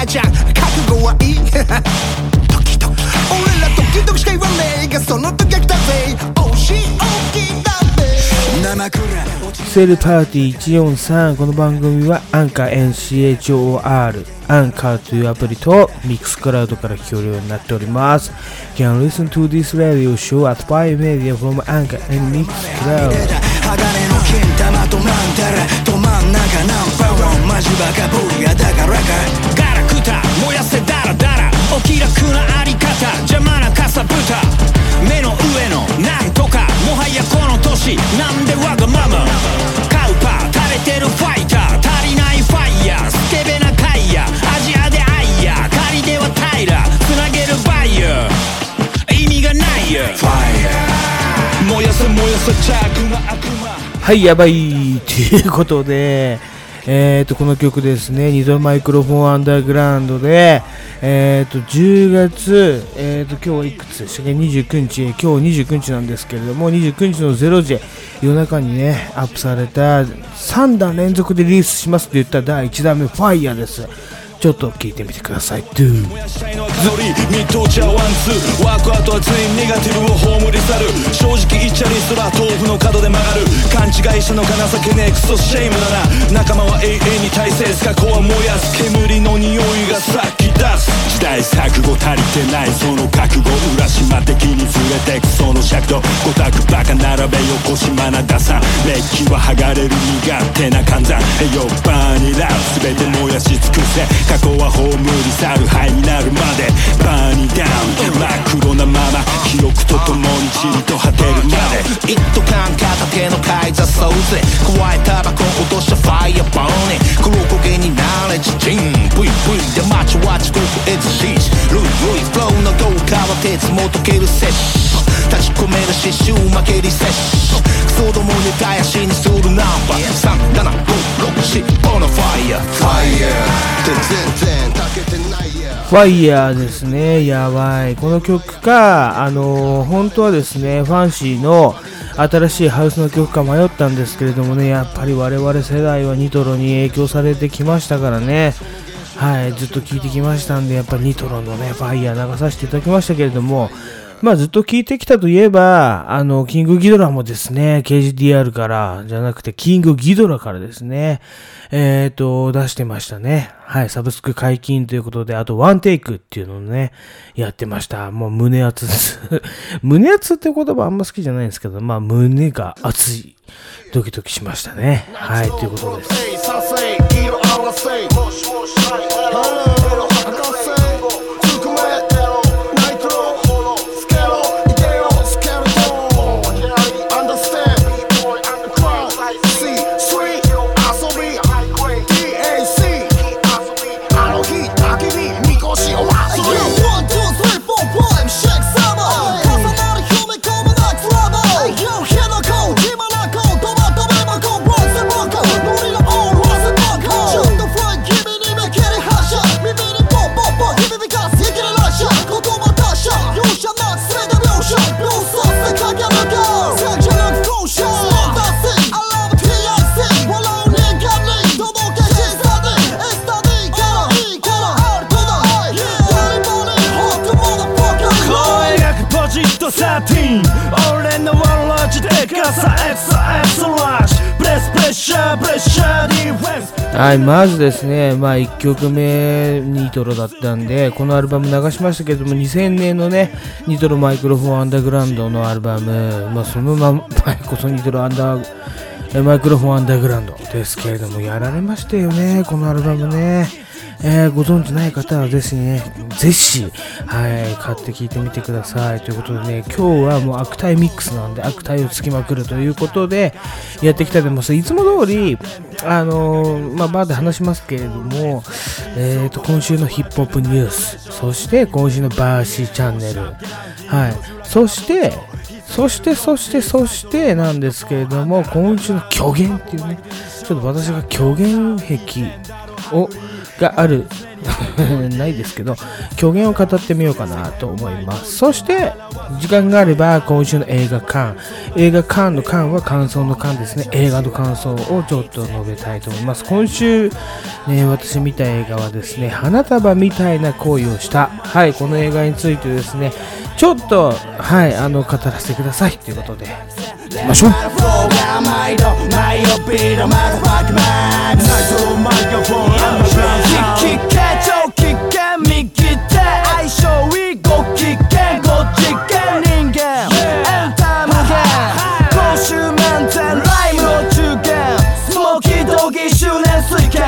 母ちゃん覚悟はいい。ドキドキ俺らしか言わ。ねえがその時が来たぜ。おしおきだセールパーティー143この番組はアンカー NCHOR アンカーというアプリとミックスクラウドから聞けるようになっております。Can listen to this radio show at 5 media from Anchor and Mixcloud. 鋼の金玉とマンタラナンバーワンマジバカブリアだからかガラクタ燃やせダラダラお気楽なあり方邪魔なかさぶた目の上のなんとかもはやこの年なんでわがままカウパー垂れてるファイター足りないファイヤースケベなカイヤアジアでアイヤー仮ではタイラつなげるバイヤー意味がないよファイヤー燃やせ燃やせチャークな悪魔はいやばい。ということでえー、とこの曲ですね、2度マイクロフォンアンダーグラウンドで、えー、と10月、えー、と今日いくつでしたっけ、29日、今日29日なんですけれども、29日の0時、夜中にね、アップされた3弾連続でリリースしますって言った第1弾目、ファイヤーです。ちょっと聞いてみてください。ドゥ燃やしたいのはノリミッドチャワン。ツーワークアウトは全員ネガティブを葬り去る正直言っちゃリストラ豆腐の角で曲がる。勘違いしたのか情けねえクソシェイムだな仲間は永遠に大切過去は燃やす煙の匂いがさっき出す。時代錯誤足りてないその覚悟浦島的にずれてくその尺度五択バカ並べよこしまなださ。メッキは剥がれる苦手な寒山栄養バーにラブ全て燃やし尽くせ。過去は葬り去る灰になるまでバーにダウン真っ黒なまま記憶とともに塵と果てるまで一斗缶片手の海座掃除加えタバコ落としたファイアボーに黒焦げになれちちん VV で街は地獄へずしルイルイフローの豪華は鉄も溶ける摂取立ち込める刺繍負けり摂取クソどもに絶やしにするナンバー3756ボナファイヤーファイヤー全然炊けてないや。ファイヤーですね、やばい。この曲か、あのー本当はですね、ファンシーの新しいハウスの曲か迷ったんですけれどもね、やっぱり我々世代はニトロに影響されてきましたからね、はい、ずっと聴いてきましたんで、やっぱりニトロのね、ファイヤー流させていただきましたけれども、まあずっと聞いてきたといえば、あの、キングギドラもですね、KGDR から、じゃなくて、キングギドラからですね、えっ、と、出してましたね。はい、サブスク解禁ということで、あとワンテイクっていうのをね、やってました。もう胸熱です。胸熱って言葉あんま好きじゃないんですけど、まあ胸が熱い。ドキドキしましたね。はい、ということです。はい、まずですね、まあ1曲目ニトロだったんで、このアルバム流しましたけども、2000年のね、ニトロマイクロフォンアンダーグラウンドのアルバム、まあそのままこそニトロアンダー、マイクロフォンアンダーグラウンドですけれども、やられましたよね、このアルバムね。えーご存知ない方はぜひね、ぜひ、はい、買って聴いてみてください。ということでね、今日はもう悪態ミックスなんで、悪態をつきまくるということで、やってきたでもさ、いつも通り、あのーまあ、バーで話しますけれども、えーと、今週のヒップホップニュース、そして今週のバーシーチャンネル、はい、そして、そして、そして、そしてなんですけれども、今週の虚言っていうね、ちょっと私が虚言癖を、がある ないですけど、虚言を語ってみようかなと思います。そして、時間があれば、今週の映画館、映画館の館は感想の館ですね、映画の感想をちょっと述べたいと思います。今週、ね、私見た映画はですね、花束みたいな恋をした。はい、この映画についてですね、ちょっと、はい、あの、語らせてくださいということで、行きましょう。フローが毎度毎度 beat motherfuck man Nitro Microphone Underground 聞け超危険右手相性いいご機嫌ご次元人間エンタメゲーム公衆面前ライムの中堅スモーキー道義周年水拳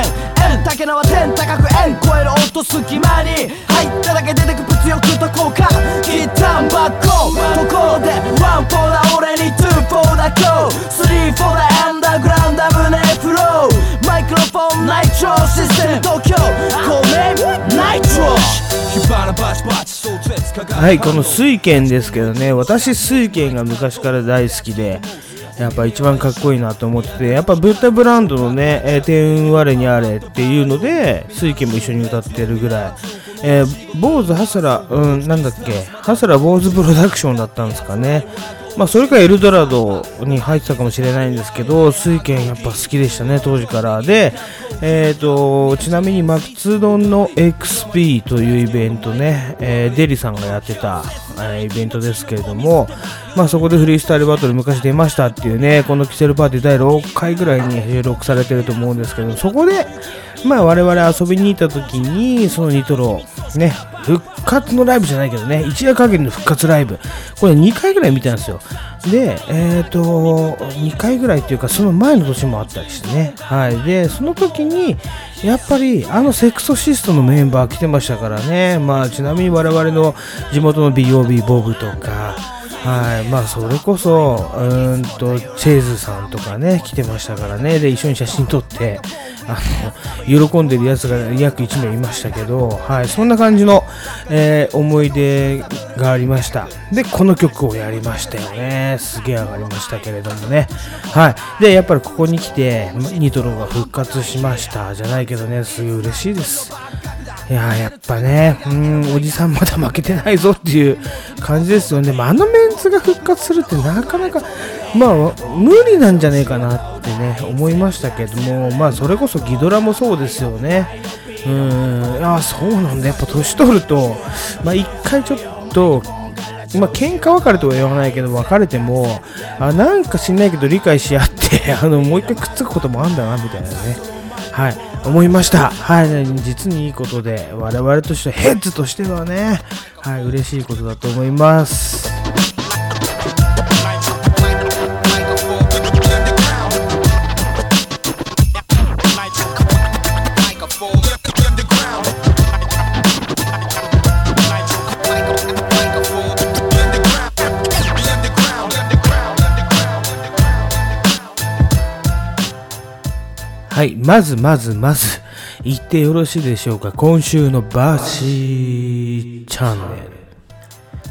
円竹縄天高く円超える音隙間に入っただけ出てくと効果ギターバッコところでワンフォーだ俺にツーフォーだ今日スリーフォーだアンダーグラウンド胸フローマイクロフォンナイトロシステム東京コネナイトロ火花バチバチ相絶かかはい、この水拳ですけどね、私水拳が昔から大好きで、やっぱ一番かっこいいなと思ってて、やっぱブッダブランドのね、えー天我にあれっていうので、水拳も一緒に歌ってるぐらい、えー、坊主ハサラ、うん、なんだっけ、ハサラ坊主プロダクションだったんですかね。まあ、それかエルドラドに入ってたかもしれないんですけど、水拳やっぱ好きでしたね、当時から。で、えっ、と、ちなみに、マクツドンの XP というイベントね、えーデリさんがやってた、えーイベントですけれども、まあそこでフリースタイルバトル昔出ましたっていうね、このキセルパーティー第6回ぐらいに収録されてると思うんですけど、そこで、まあ我々遊びに行った時に、そのニトロ、ね、復活のライブじゃないけどね、一夜限りの復活ライブ、これ2回ぐらい見たんですよ。で、えっ、と、2回ぐらいっていうか、その前の年もあったりしてね。はい。で、その時に、やっぱり、あのセクソシストのメンバー来てましたからね。まあ、ちなみに我々の地元の BOB ボブとか、はい。まあ、それこそ、うんと、チェーズさんとかね、来てましたからね。で、一緒に写真撮って、あの、喜んでるやつが約1名いましたけど、はい。そんな感じの、えー思い出がありました。で、この曲をやりましたよね。すげえ上がりましたけれどもね。はい。で、やっぱりここに来て、ニトロが復活しました。じゃないけどね、すげえ嬉しいです。いややっぱね、うん、おじさんまだ負けてないぞっていう感じですよね。まあ、あのメンツが復活するってなかなか、まあ、無理なんじゃねえかなってね、思いましたけども、まあ、それこそギドラもそうですよね。うん、いやーそうなんだ。やっぱ年取ると、まあ、一回ちょっと、まあ、喧嘩別れとは言わないけど、別れても、あ、なんか知んないけど理解し合って、あの、もう一回くっつくこともあんだな、みたいなね。はい、思いました。はい、実にいいことで、我々としては、ヘッズとしてはね、はい、嬉しいことだと思います。はい、まずまずまず、言ってよろしいでしょうか？今週のバーシーチャンネル。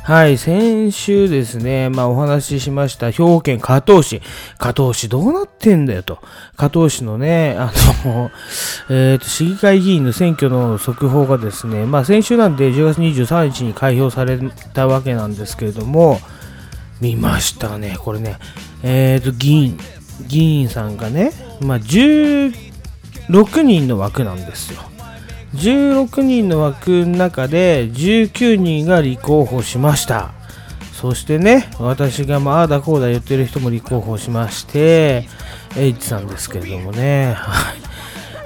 はい、先週ですね、まあお話ししました、兵庫県加東市。加東市どうなってんだよと。加東市のね、あの、えっ、と、市議会議員の選挙の速報がですね、まあ先週なんで10月23日に開票されたわけなんですけれども、見ましたね、これね。えっ、と、議員、議員さんがね、まあ16人の枠なんですよ。16人の枠の中で19人が立候補しました。そしてね、私がまああだこうだ言ってる人も立候補しまして、エイチさんですけれどもね、はい。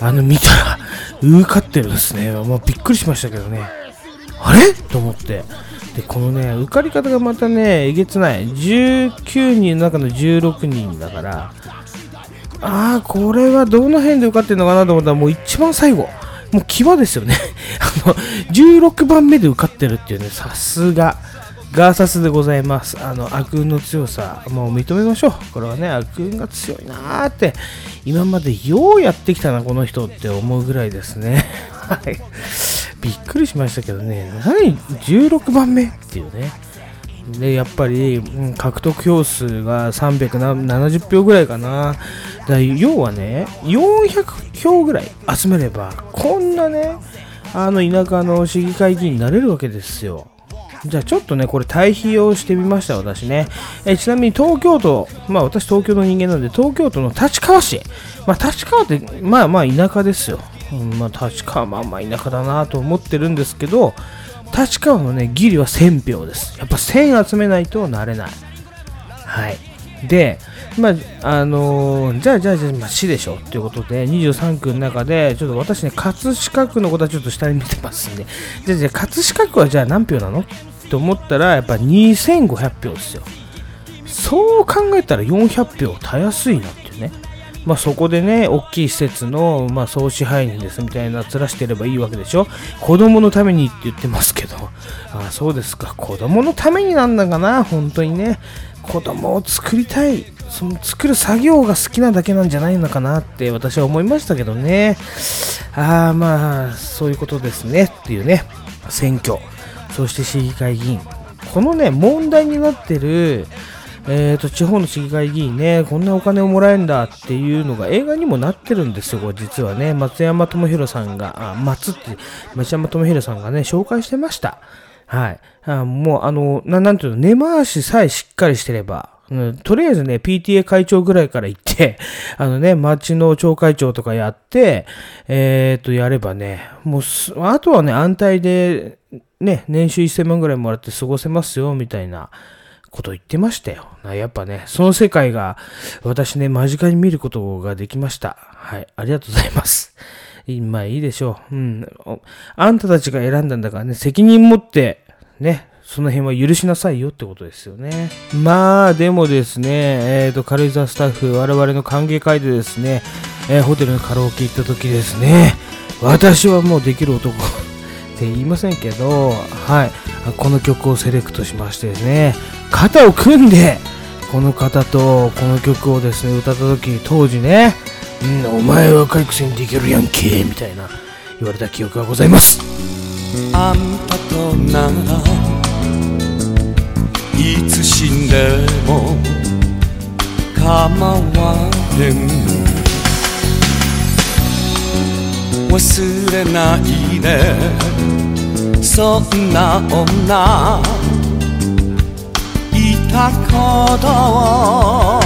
あの、見たら、受かってるんですね。もうびっくりしましたけどね。あれ？と思って。で、このね、受かり方がまたね、えげつない。19人の中の16人だから、ああ、これはどの辺で受かってるのかなと思ったら、もう一番最後。もう際ですよね。あの、16番目で受かってるっていうね、さすが。ガーサスでございます。あの、悪運の強さ、もう認めましょう。これはね、悪運が強いなーって、今までようやってきたな、この人って思うぐらいですね。はい。びっくりしましたけどね、何 ?16 番目っていうね。で、やっぱり、獲得票数が370票ぐらいかな。だから要はね、400票ぐらい集めれば、こんなね、あの田舎の市議会議員になれるわけですよ。じゃあちょっとね、これ対比をしてみました、私ね。えちなみに東京都、まあ私東京の人間なんで、東京都の立川市。まあ立川って、まあまあ田舎ですよ。うん、まあ立川まあまあ田舎だなと思ってるんですけど、立川のね、ギリは1000票です。やっぱ1000集めないとなれない。はい。で、まあ、あのーじゃあ、じゃあ、じゃあ、まあ、市でしょっていうことで、23区の中で、ちょっと私ね、葛飾区のことはちょっと下に見てますんで、じゃあ、じゃあ、葛飾区はじゃあ何票なのと思ったら、やっぱ2500票ですよ。そう考えたら400票たやすいなっていうね。まあそこでね、大きい施設の、まあ総支配人ですみたいな面してればいいわけでしょ？子供のためにって言ってますけど、あそうですか、子供のためになんだかな、本当にね。子供を作りたい、その作る作業が好きなだけなんじゃないのかなって私は思いましたけどね。ああ、まあ、そういうことですね。っていうね、選挙、そして市議会議員。このね、問題になってる、えー、と地方の市議会議員ね、こんなお金をもらえるんだっていうのが映画にもなってるんですよ、実はね。松山智弘さんが、あ、松って、松山智弘さんがね、紹介してました。はい。あもう、あの、ななんていうの、根回しさえしっかりしてれば、うん、とりあえずね、PTA 会長ぐらいから行って、あのね、町の町会長とかやって、えっ、と、やればね、もう、あとはね、安泰で、ね、年収1000万ぐらいもらって過ごせますよ、みたいなこと言ってましたよ。やっぱね、その世界が、私ね、間近に見ることができました。はい、ありがとうございます。いまあいいでしょう。うん。あんたたちが選んだんだからね、責任持って、ね、その辺は許しなさいよってことですよね。まあ、でもですね、えっ、と、軽井沢スタッフ、我々の歓迎会でですね、えーホテルのカラオケ行った時ですね、私はもうできる男 って言いませんけど、はい、この曲をセレクトしましてですね、肩を組んで、この方とこの曲をですね、歌った時、当時ね、うん、お前若いくせにできるやんけ、みたいな言われた記憶がございます。あんたとならいつ死んでも構わへん忘れないでそんな女いたことを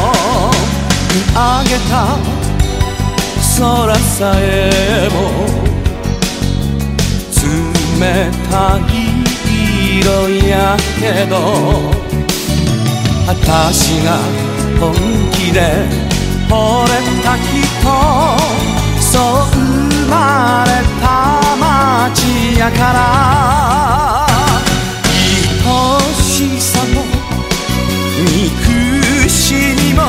見上げた空さえも冷たい色やけど私が本気で惚れた人そう生まれた。街やから。愛しさも憎しみも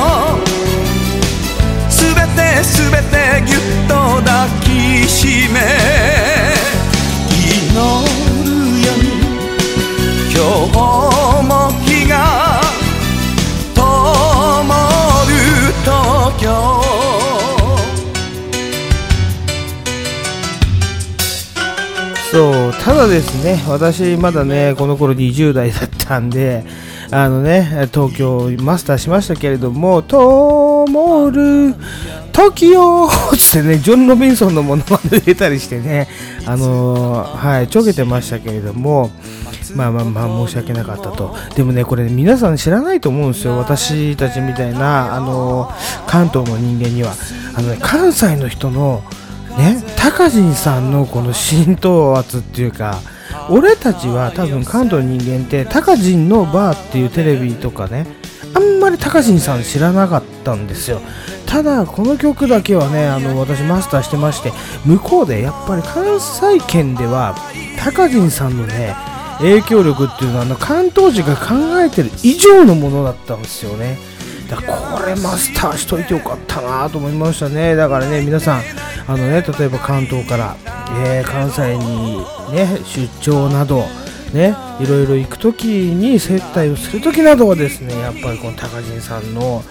すべてすべてぎゅっと抱きしめ。そう、ただですね、私まだね、この頃20代だったんで、あのね、東京マスターしましたけれども、ともる、時よつってね、ジョン・ロビンソンのものまで出たりしてね、あのーはい、ちょけてましたけれども、まあまあまあ申し訳なかったと。でもね、これ皆さん知らないと思うんですよ。私たちみたいな、あのー関東の人間には。あのね、関西の人の、ね、高人さんのこの浸透圧っていうか、俺たちは多分関東の人間って、高人のバーっていうテレビとかね、あんまり高人さん知らなかったんですよ。ただ、この曲だけはね、あの、私マスターしてまして、向こうでやっぱり関西圏では、高人さんのね、影響力っていうのは、あの、関東人が考えてる以上のものだったんですよね。だからこれマスターしといてよかったなと思いましたね。だからね、皆さん、あのね、例えば関東から、えー関西にね、出張など、ね、いろいろ行くときに接待をするときなどはですね、やっぱりこの高人さんの、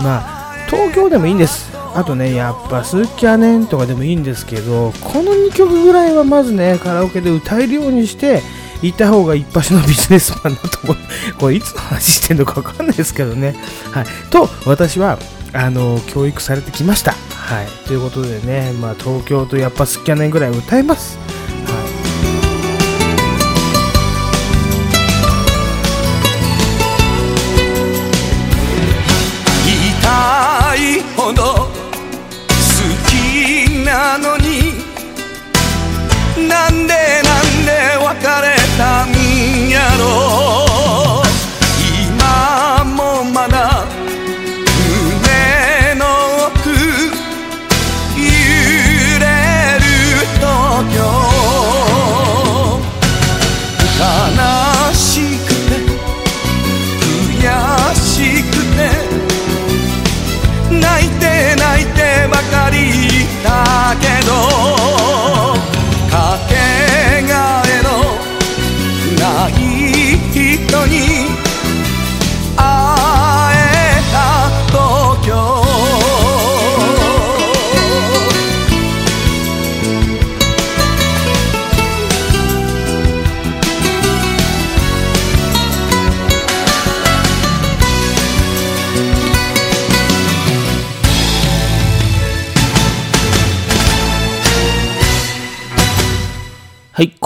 まあ、東京でもいいんです。あとね、やっぱスーキャネンとかでもいいんですけど、この2曲ぐらいはまずね、カラオケで歌えるようにして、行った方が一発のビジネスマンだと思う。これいつの話してんのかわかんないですけどね。はい。と、私は、あの教育されてきました。はい、ということでね、まあ、東京とやっぱスキャネぐらい歌えます。はい、いほど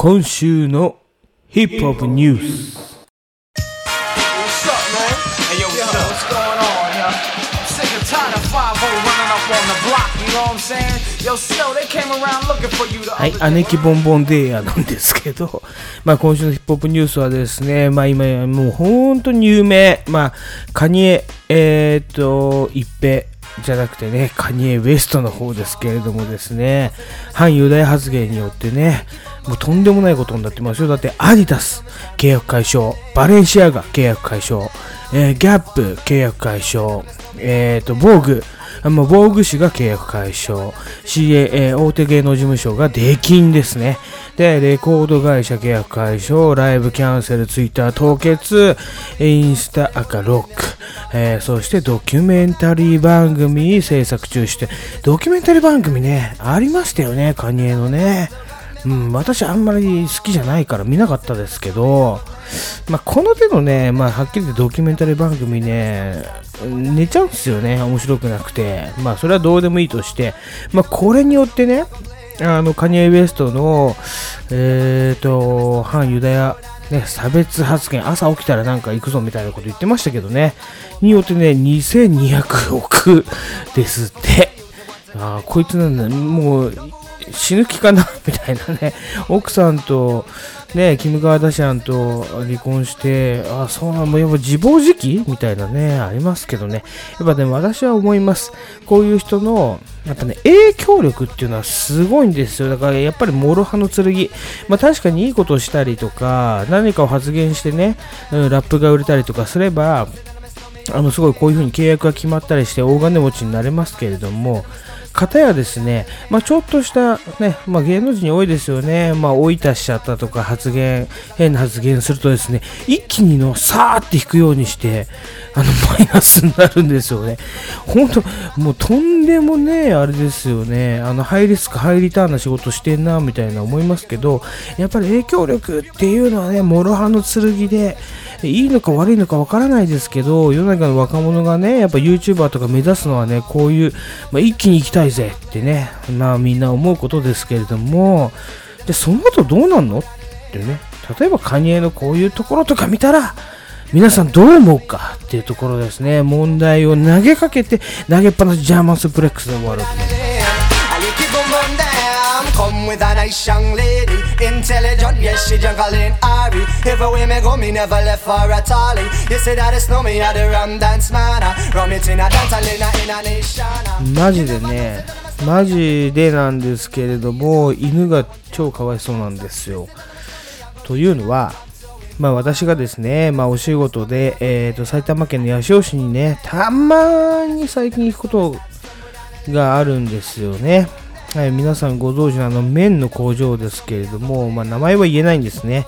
今週のヒップホップニュース。はい、姉貴ボンボンデーヤなんですけど、まあ、今週のヒップホップニュースはですね、まあ、今、もう本当に有名、まあ、カニエ、えー、と一平じゃなくてね、カニエウェストの方ですけれどもですね、反ユダヤ発言によってね、もうとんでもないことになってますよ。だってアディダス契約解消、バレンシアガ契約解消、えーギャップ契約解消、えー、と、防具、あもう防具氏が契約解消、CA、えー大手芸能事務所が出禁ですね。で、レコード会社契約解消、ライブキャンセル、ツイッター凍結、インスタ赤ロック、えーそしてドキュメンタリー番組制作中して、ドキュメンタリー番組ね、ありましたよね、カニエのね。うん、私あんまり好きじゃないから見なかったですけど、まあ、この手のね、まあ、はっきり言ってドキュメンタリー番組ね、寝ちゃうんですよね、面白くなくて。まあ、それはどうでもいいとして、まあ、これによってね、あの、カニエ・ウエストの、えっ、と、反ユダヤ、ね、差別発言、朝起きたらなんか行くぞみたいなこと言ってましたけどね、によってね、2200億ですって。あーこいつなんだ、もう死ぬ気かな？みたいなね、奥さんと、ね、キム・ガーダシャンと離婚して、あそうなの、やっぱ自暴自棄？みたいなね、ありますけどね、やっぱでも私は思います。こういう人の、やっぱね、影響力っていうのはすごいんですよ。だからやっぱり諸刃の剣。まあ確かにいいことをしたりとか、何かを発言してね、うんラップが売れたりとかすれば、あのすごいこういう風に契約が決まったりして大金持ちになれますけれども、方やですね、まあ、ちょっとした、ねまあ、芸能人に多いですよね、まあ、追い足しちゃったとか発言、変な発言するとですね、一気にのさーって引くようにして、あの マイナスになるんですよね。本当、もうとんでもね、あれですよね、あのハイリスク、ハイリターンな仕事してんなみたいな思いますけど、やっぱり影響力っていうのはね、諸刃の剣で、いいのか悪いのかわからないですけど、世の中の若者がね、やっぱ YouTuber とか目指すのはね、こういう、まあ、一気に行きたいぜってね、まあみんな思うことですけれども、で、その後どうなんのってね、例えばカニエのこういうところとか見たら、皆さんどう思うかっていうところですね、問題を投げかけて、投げっぱなしジャーマンスプレックスで終わる Come with a nice young lady Intelligent, yes, she jungle in Ari Everywhere me go, me never left for a tally You say that it's no me, I the rum dance man Rum it in a dance, I in a, in a nation マジでね、マジでなんですけれども、犬が超かわいそうなんですよ。というのは、まあ私がですね、まあお仕事で、えー、と埼玉県の八潮市にね、たまに最近行くことがあるんですよね。はい、皆さんご存知のあの麺の工場ですけれども、まあ名前は言えないんですね。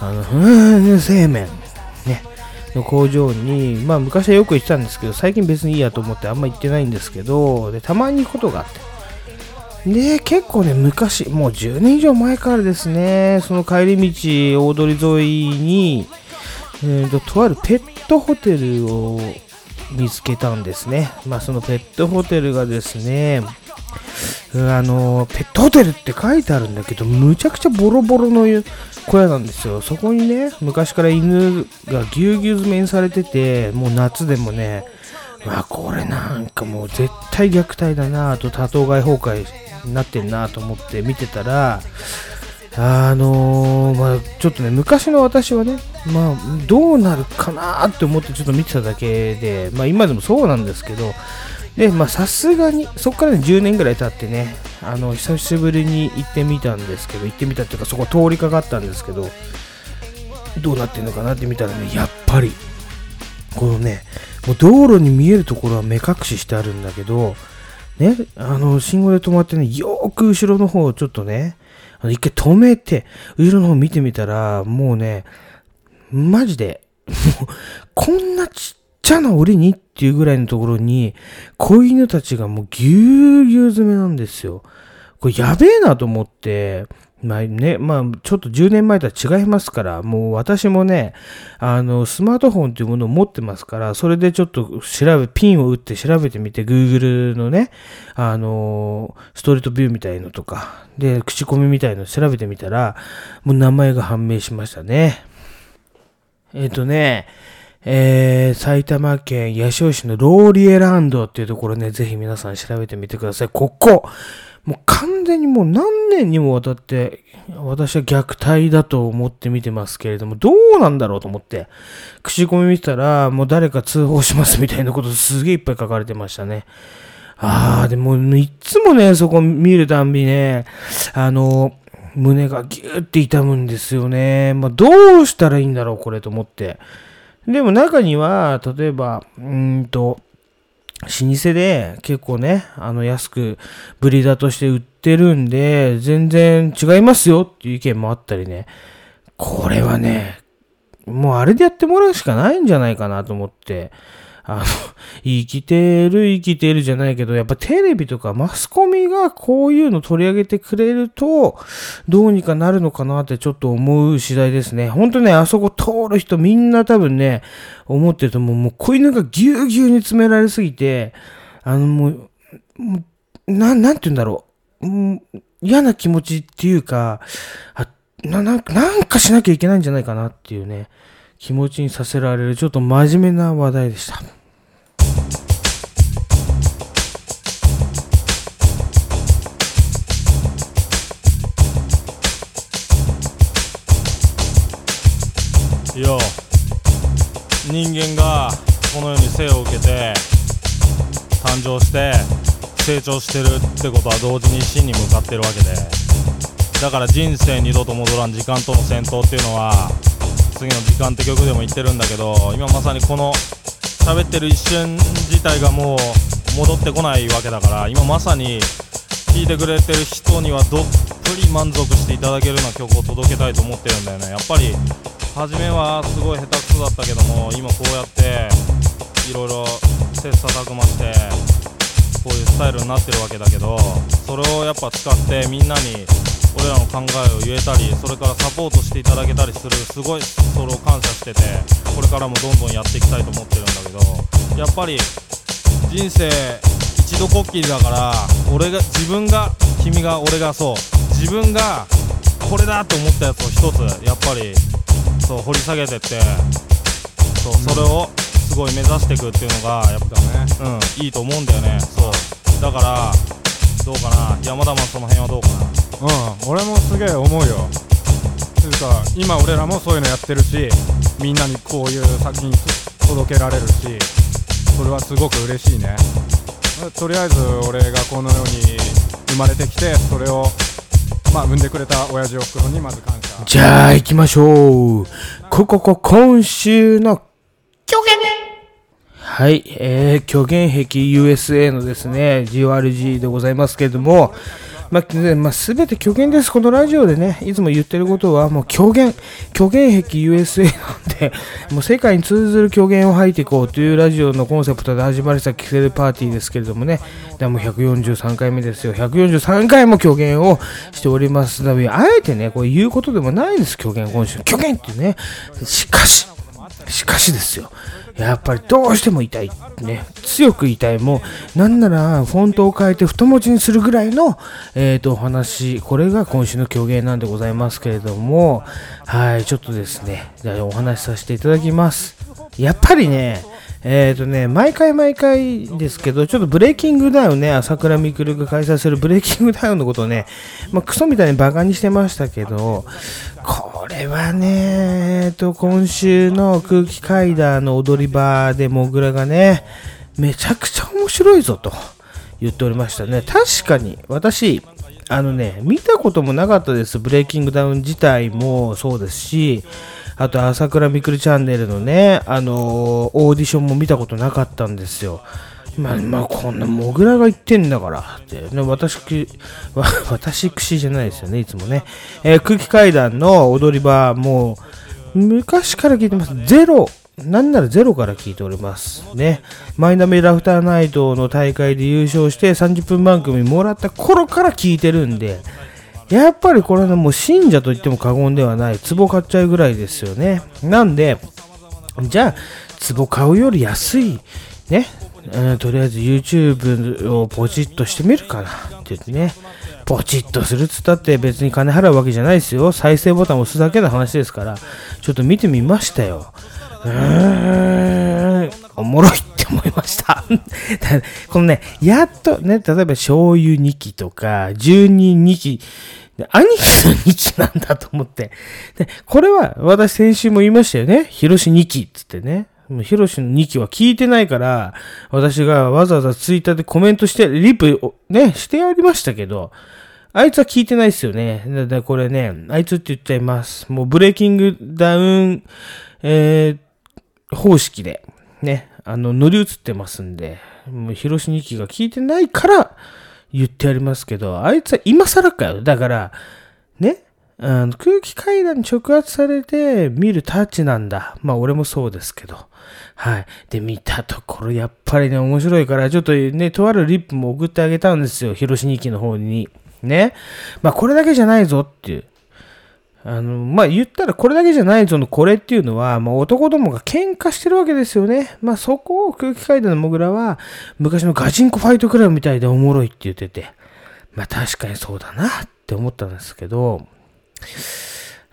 あの、ふーん、製麺。ね。の工場に、まあ昔はよく行ってたんですけど、最近別にいいやと思ってあんま行ってないんですけど、で、たまに行くことがあって。で、結構ね、昔、もう10年以上前からですね、その帰り道、大通り沿いに、えーと、とあるペットホテルを見つけたんですね。まあ、そのペットホテルがですね、あの、ペットホテルって書いてあるんだけど、むちゃくちゃボロボロの小屋なんですよ。そこにね、昔から犬がぎゅうぎゅう詰めにされてて、もう夏でもね、まあこれなんかもう絶対虐待だなと多頭飼い崩壊になってんなと思って見てたらあのーまあちょっとね昔の私はねまあどうなるかなって思ってちょっと見てただけでまあ今でもそうなんですけどでまあさすがにそこからね10年ぐらい経ってねあの久しぶりに行ってみたんですけど行ってみたっていうかそこ通りかかったんですけどどうなってんのかなって見たらねやっぱりこのねもう道路に見えるところは目隠ししてあるんだけどねあの信号で止まってねよーく後ろの方をちょっとねあの一回止めて後ろの方見てみたらもうねマジでもうこんなちっちゃな檻にっていうぐらいのところに子犬たちがもうぎゅうぎゅう詰めなんですよこれやべえなと思って、まあね、まあちょっと10年前とは違いますから、もう私もね、あの、スマートフォンというものを持ってますから、それでちょっと調べ、ピンを打って調べてみて、Google のね、あの、ストリートビューみたいのとか、で、口コミみたいの調べてみたら、もう名前が判明しましたね。えっ、とね、えー、埼玉県八潮市のローリエランドっていうところね、ぜひ皆さん調べてみてください。ここもう完全にもう何年にもわたって、私は虐待だと思って見てますけれども、どうなんだろうと思って、口コミ見てたら、もう誰か通報しますみたいなことすげえいっぱい書かれてましたね。あー、でも、いっつもね、そこ見るたんびね、あの、胸がギューって痛むんですよね。まあ、どうしたらいいんだろう、これと思って。でも中には、例えば、うんと、老舗で結構ね、あの安くブリーダーとして売ってるんで、全然違いますよっていう意見もあったりね、これはね、もうあれでやってもらうしかないんじゃないかなと思って、あの、生きてる生きてるじゃないけど、やっぱテレビとかマスコミがこういうの取り上げてくれると、どうにかなるのかなってちょっと思う次第ですね。ほんとね、あそこ通る人みんな多分ね、思ってると思う。もう子犬がぎゅうぎゅうに詰められすぎて、あのもう、もうななんて言うんだろう。もう嫌な気持ちっていうか、あななんかなんかしなきゃいけないんじゃないかなっていうね、気持ちにさせられる、ちょっと真面目な話題でした。いや人間がこの世に生を受けて誕生して成長してるってことは同時に死に向かってるわけでだから人生二度と戻らん時間との戦闘っていうのは次の時間って曲でも言ってるんだけど今まさにこの喋ってる一瞬自体がもう戻ってこないわけだから今まさに聴いてくれてる人にはどっぷり満足していただけるような曲を届けたいと思ってるんだよね。やっぱり初めはすごい下手くそだったけども今こうやっていろいろ切磋琢磨してこういうスタイルになってるわけだけどそれをやっぱ使ってみんなに俺らの考えを言えたりそれからサポートしていただけたりするすごいそれを感謝しててこれからもどんどんやっていきたいと思ってるんだけどやっぱり人生一度こっきりだから俺が自分が君が俺がそう自分がこれだと思ったやつを一つやっぱりそう掘り下げてってそうそれをすごい目指していくっていうのがやっぱねうんいいと思うんだよね。そう。だからどうかな。山田マンその辺はどうかな。うん俺もすげえ思うよ。つうか今俺らもそういうのやってるしみんなにこういう作品届けられるしそれはすごく嬉しいね。とりあえず俺がこの世に生まれてきてそれをまあ産んでくれた親父おふくろにまず感謝。じゃあ行きましょう。こここ今週のはい、えー、虚言癖 USA のですね、GORG でございますけれども、まあ、ねまあ、すべて虚言です。このラジオでね、いつも言ってることは、もう虚言、虚言癖 USA なんで、もう世界に通ずる虚言を吐いていこうというラジオのコンセプトで始まりしたキセルパーティーですけれどもね、でも143回目ですよ。143回も虚言をしておりますので、あえてね、こう言うことでもないです、虚言今週。虚言ってね、しかし、しかしですよ。やっぱりどうしても痛い。ね。強く痛い。もう、なんなら、フォントを変えて太文字にするぐらいの、えっ、と、お話。これが今週の狂言なんでございますけれども、はい、ちょっとですね、じゃあお話しさせていただきます。やっぱりね、えっ、とね、毎回毎回ですけど、ちょっとブレイキングダウンね、朝倉未来が開催するブレイキングダウンのことをね、まあ、クソみたいにバカにしてましたけど、これはね、えっと、今週の空気階段の踊り場でモグラがね、めちゃくちゃ面白いぞと言っておりましたね。確かに、私、あのね、見たこともなかったです。ブレイキングダウン自体もそうですし、あと、朝倉未来チャンネルのね、あのーオーディションも見たことなかったんですよ。まあ、まあ、こんなモグラが言ってんだからって、ね、私、私くしじゃないですよね、いつもね。えー空気階段の踊り場、もう、昔から聞いてます。ゼロ、なんならゼロから聞いております。ね。マイナビラフターナイトの大会で優勝して30分番組もらった頃から聞いてるんで、やっぱりこれはもう信者と言っても過言ではない。壺買っちゃうぐらいですよね。なんで、じゃあ、壺買うより安い、ね、うんとりあえず YouTube をポチッとしてみるかなって言ってね。ポチッとするっつったって別に金払うわけじゃないですよ。再生ボタンを押すだけの話ですから、ちょっと見てみましたよ。うーん、おもろいって思いました。このね、やっとね、例えば醤油2期とか、12 2期、兄貴の2期なんだと思って。で、これは私先週も言いましたよね。ヒロシ2期っつってね。ヒロシの2期は聞いてないから、私がわざわざツイッターでコメントして、リプをね、してやりましたけど、あいつは聞いてないですよね。だからこれね、あいつって言っちゃいます。もうブレイキングダウン、えー、方式で、ね、あの、乗り移ってますんで、もう、広し2期が聞いてないから言ってやりますけど、あいつは今更かよ。だから、ね、あの空気階段に直圧されて見るタッチなんだ。まあ、俺もそうですけど。はい。で、見たところ、やっぱりね、面白いから、ちょっとね、とあるリップも送ってあげたんですよ。広し2期の方に。ね。まあ、これだけじゃないぞっていう。あの、まあ、言ったらこれだけじゃないぞのこれっていうのは、まあ、男どもが喧嘩してるわけですよね。まあ、そこを空気階段のモグラは、昔のガチンコファイトクラブみたいでおもろいって言ってて、まあ、確かにそうだなって思ったんですけど、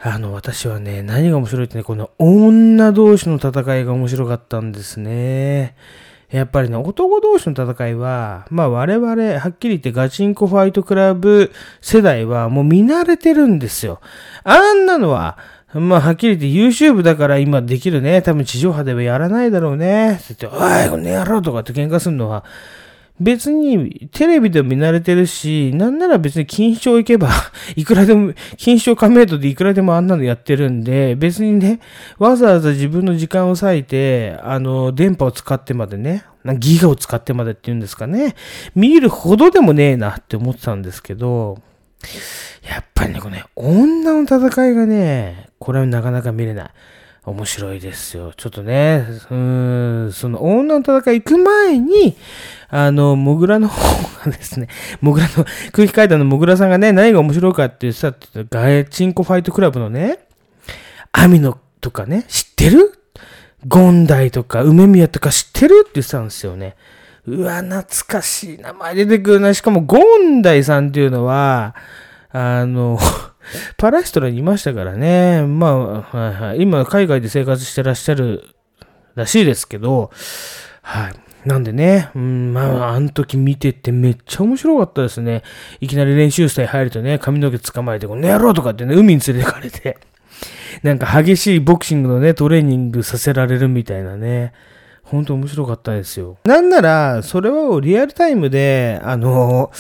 あの、私はね、何が面白いってね、この女同士の戦いが面白かったんですね。やっぱりね、男同士の戦いは、まあ我々、はっきり言ってガチンコファイトクラブ世代はもう見慣れてるんですよ。あんなのは、まあはっきり言って YouTube だから今できるね。多分地上波ではやらないだろうね。って言って、おい、この野郎とかって喧嘩するのは、別にテレビでも見慣れてるし、なんなら別に錦糸町行けば、いくらでも、錦糸町仮名とでいくらでもあんなのやってるんで、別にね、わざわざ自分の時間を割いて、あの、電波を使ってまでね、ギガを使ってまでっていうんですかね、見るほどでもねえなって思ってたんですけど、やっぱりね、このね、女の戦いがね、これはなかなか見れない。面白いですよ。ちょっとね、うーん、その女の戦い行く前に、あの、モグラの方がですね、モグラの、空気階段のモグラさんがね、何が面白いかって言ってたってガエチンコファイトクラブのね、アミノとかね、知ってる？ゴンダイとか、梅宮とか知ってるって言ってたんですよね。うわ、懐かしい名前出てくるな。しかも、ゴンダイさんっていうのは、あの、パラシトラにいましたからね。まあ、はいはい。今、海外で生活してらっしゃるらしいですけど、はい。なんでね、うん、まあ、あの時見ててめっちゃ面白かったですね。いきなり練習室に入るとね、髪の毛捕まえて、この野郎とかってね、海に連れてかれて、なんか激しいボクシングのね、トレーニングさせられるみたいなね。本当面白かったですよ。なんなら、それをリアルタイムで、あの、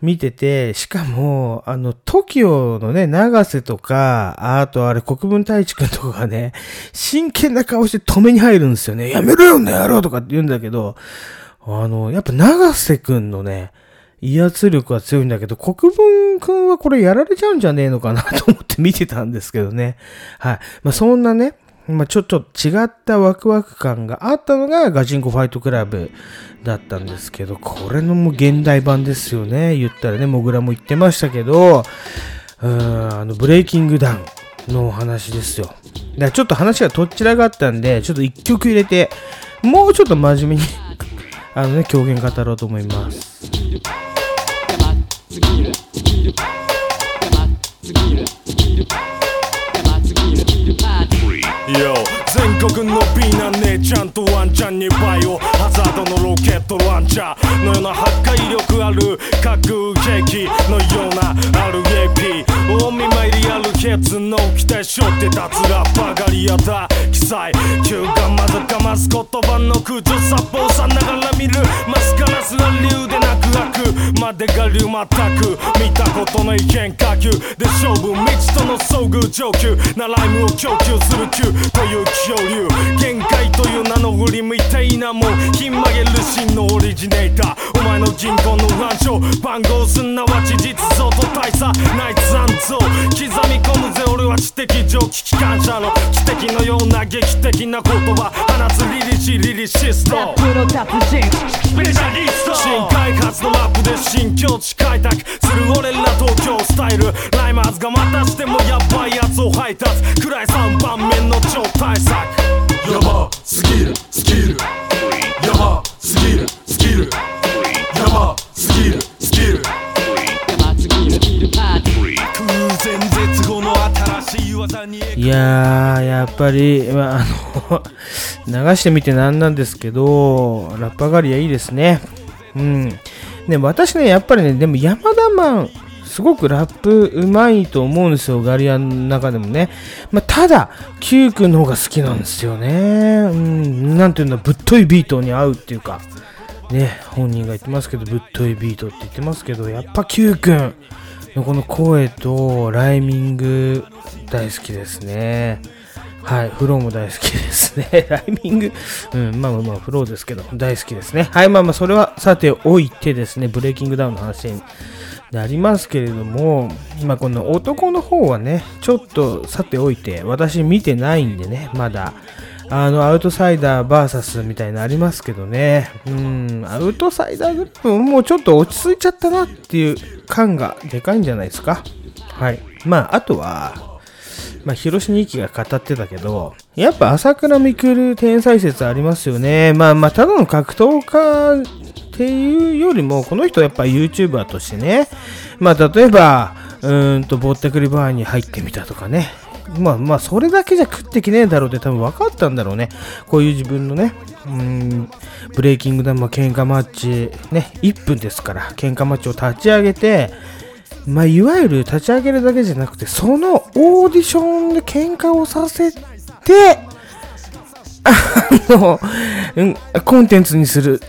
見てて、しかも、あの、TOKIO のね、長瀬とか、あとあれ、国分太一くんとかがね、真剣な顔して止めに入るんですよね。やめろよ、ねやろうとかって言うんだけど、あの、やっぱ長瀬くんのね、威圧力は強いんだけど、国分くんはこれやられちゃうんじゃねえのかなと思って見てたんですけどね。はい。まあ、そんなね、まあ、ちょっと違ったワクワク感があったのがガチンコファイトクラブだったんですけど、これのもう現代版ですよね。言ったらね、モグラも言ってましたけど、うん、あの、ブレイキングダウンのお話ですよ。だちょっと話がとっちらがったんで、ちょっと一曲入れて、もうちょっと真面目に あのね、狂言語ろうと思います。Yo 全国の美な姉ちゃんとワンンチャンにバイオ。ハザードのロケットランチャーのような破壊力ある核兵器のような RAP お見舞いリアルケツの期待しょって脱ラッパーガリアだ。記載急がまずかます言葉の空中殺法さながら見るマスカラスは竜でなく悪までが竜全く見たことない変化球で勝負未知との遭遇上級。なライムを供給する球という恐竜限界という名の売りみたいなもんひん曲げる真のオリジネーター。お前の銀行の暗証番号すなわち実像と大差ナイツ暗像刻み込むぜ俺は知的蒸気機関車の。奇跡のような劇的な言葉。放つリリシリリシスト。プロ達人スペシャリスト。新開発のラップで新境地開拓。する俺ら東京スタイル。ライマーズがまたしてもやばいやつを配達。暗い3番目の超大い技にいやー、やっぱり、まあ、あの、流してみてなんなんですけど、ラッパガリアいいですね。うん。ね、私ね、やっぱりね、でも山田マン、すごくラップうまいと思うんですよ、ガリアの中でもね。まあ、ただ、Q 君の方が好きなんですよね。うん、なんていうんだ、ぶっといビートに合うっていうか、ね、本人が言ってますけど、ぶっといビートって言ってますけど、やっぱ Q 君のこの声とライミング大好きですね。はい、フローも大好きですね。ライミング、うん、まあまあまあ、フローですけど、大好きですね。はい、まあまあ、それはさておいてですね、ブレイキングダウンの話になりますけれども、今この男の方はね、ちょっとさておいて、私見てないんでね、まだ。あの、アウトサイダー VS みたいなありますけどね。うん、アウトサイダーグループももうちょっと落ち着いちゃったなっていう感がでかいんじゃないですか。はい。まあ、あとは、まあ、広島2期が語ってたけど、やっぱ朝倉未来天才説ありますよね。まあまあ、ただの格闘家っていうよりも、この人やっぱ YouTuber としてね、まあ例えば、うーんと、ぼったくりバーに入ってみたとかね。まあまあ、それだけじゃ食ってきねえだろうって多分分かったんだろうね。こういう自分のね、うん、ブレイキングダウン、まあ喧嘩マッチ、ね、1分ですから、喧嘩マッチを立ち上げて、まあ、いわゆる立ち上げるだけじゃなくて、そのオーディションで喧嘩をさせて、あの、うん、コンテンツにする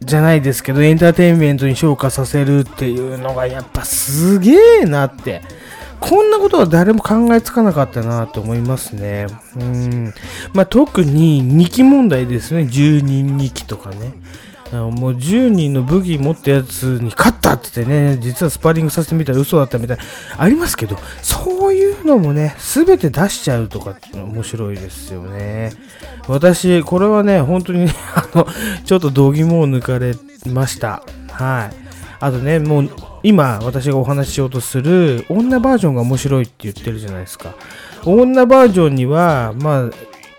じゃないですけど、エンターテインメントに昇華させるっていうのがやっぱすげえなって。こんなことは誰も考えつかなかったなと思いますね。うん。まあ、特に2期問題ですね。10人2期とかね。もう10人の武器持ったやつに勝ったって言ってね、実はスパーリングさせてみたら嘘だったみたいな、ありますけど、そういうのもね、すべて出しちゃうとかって面白いですよね。私、これはね、本当にね、あの、ちょっと度肝を抜かれました。はい。あとね、もう、今、私がお話ししようとする、女バージョンが面白いって言ってるじゃないですか。女バージョンには、まあ、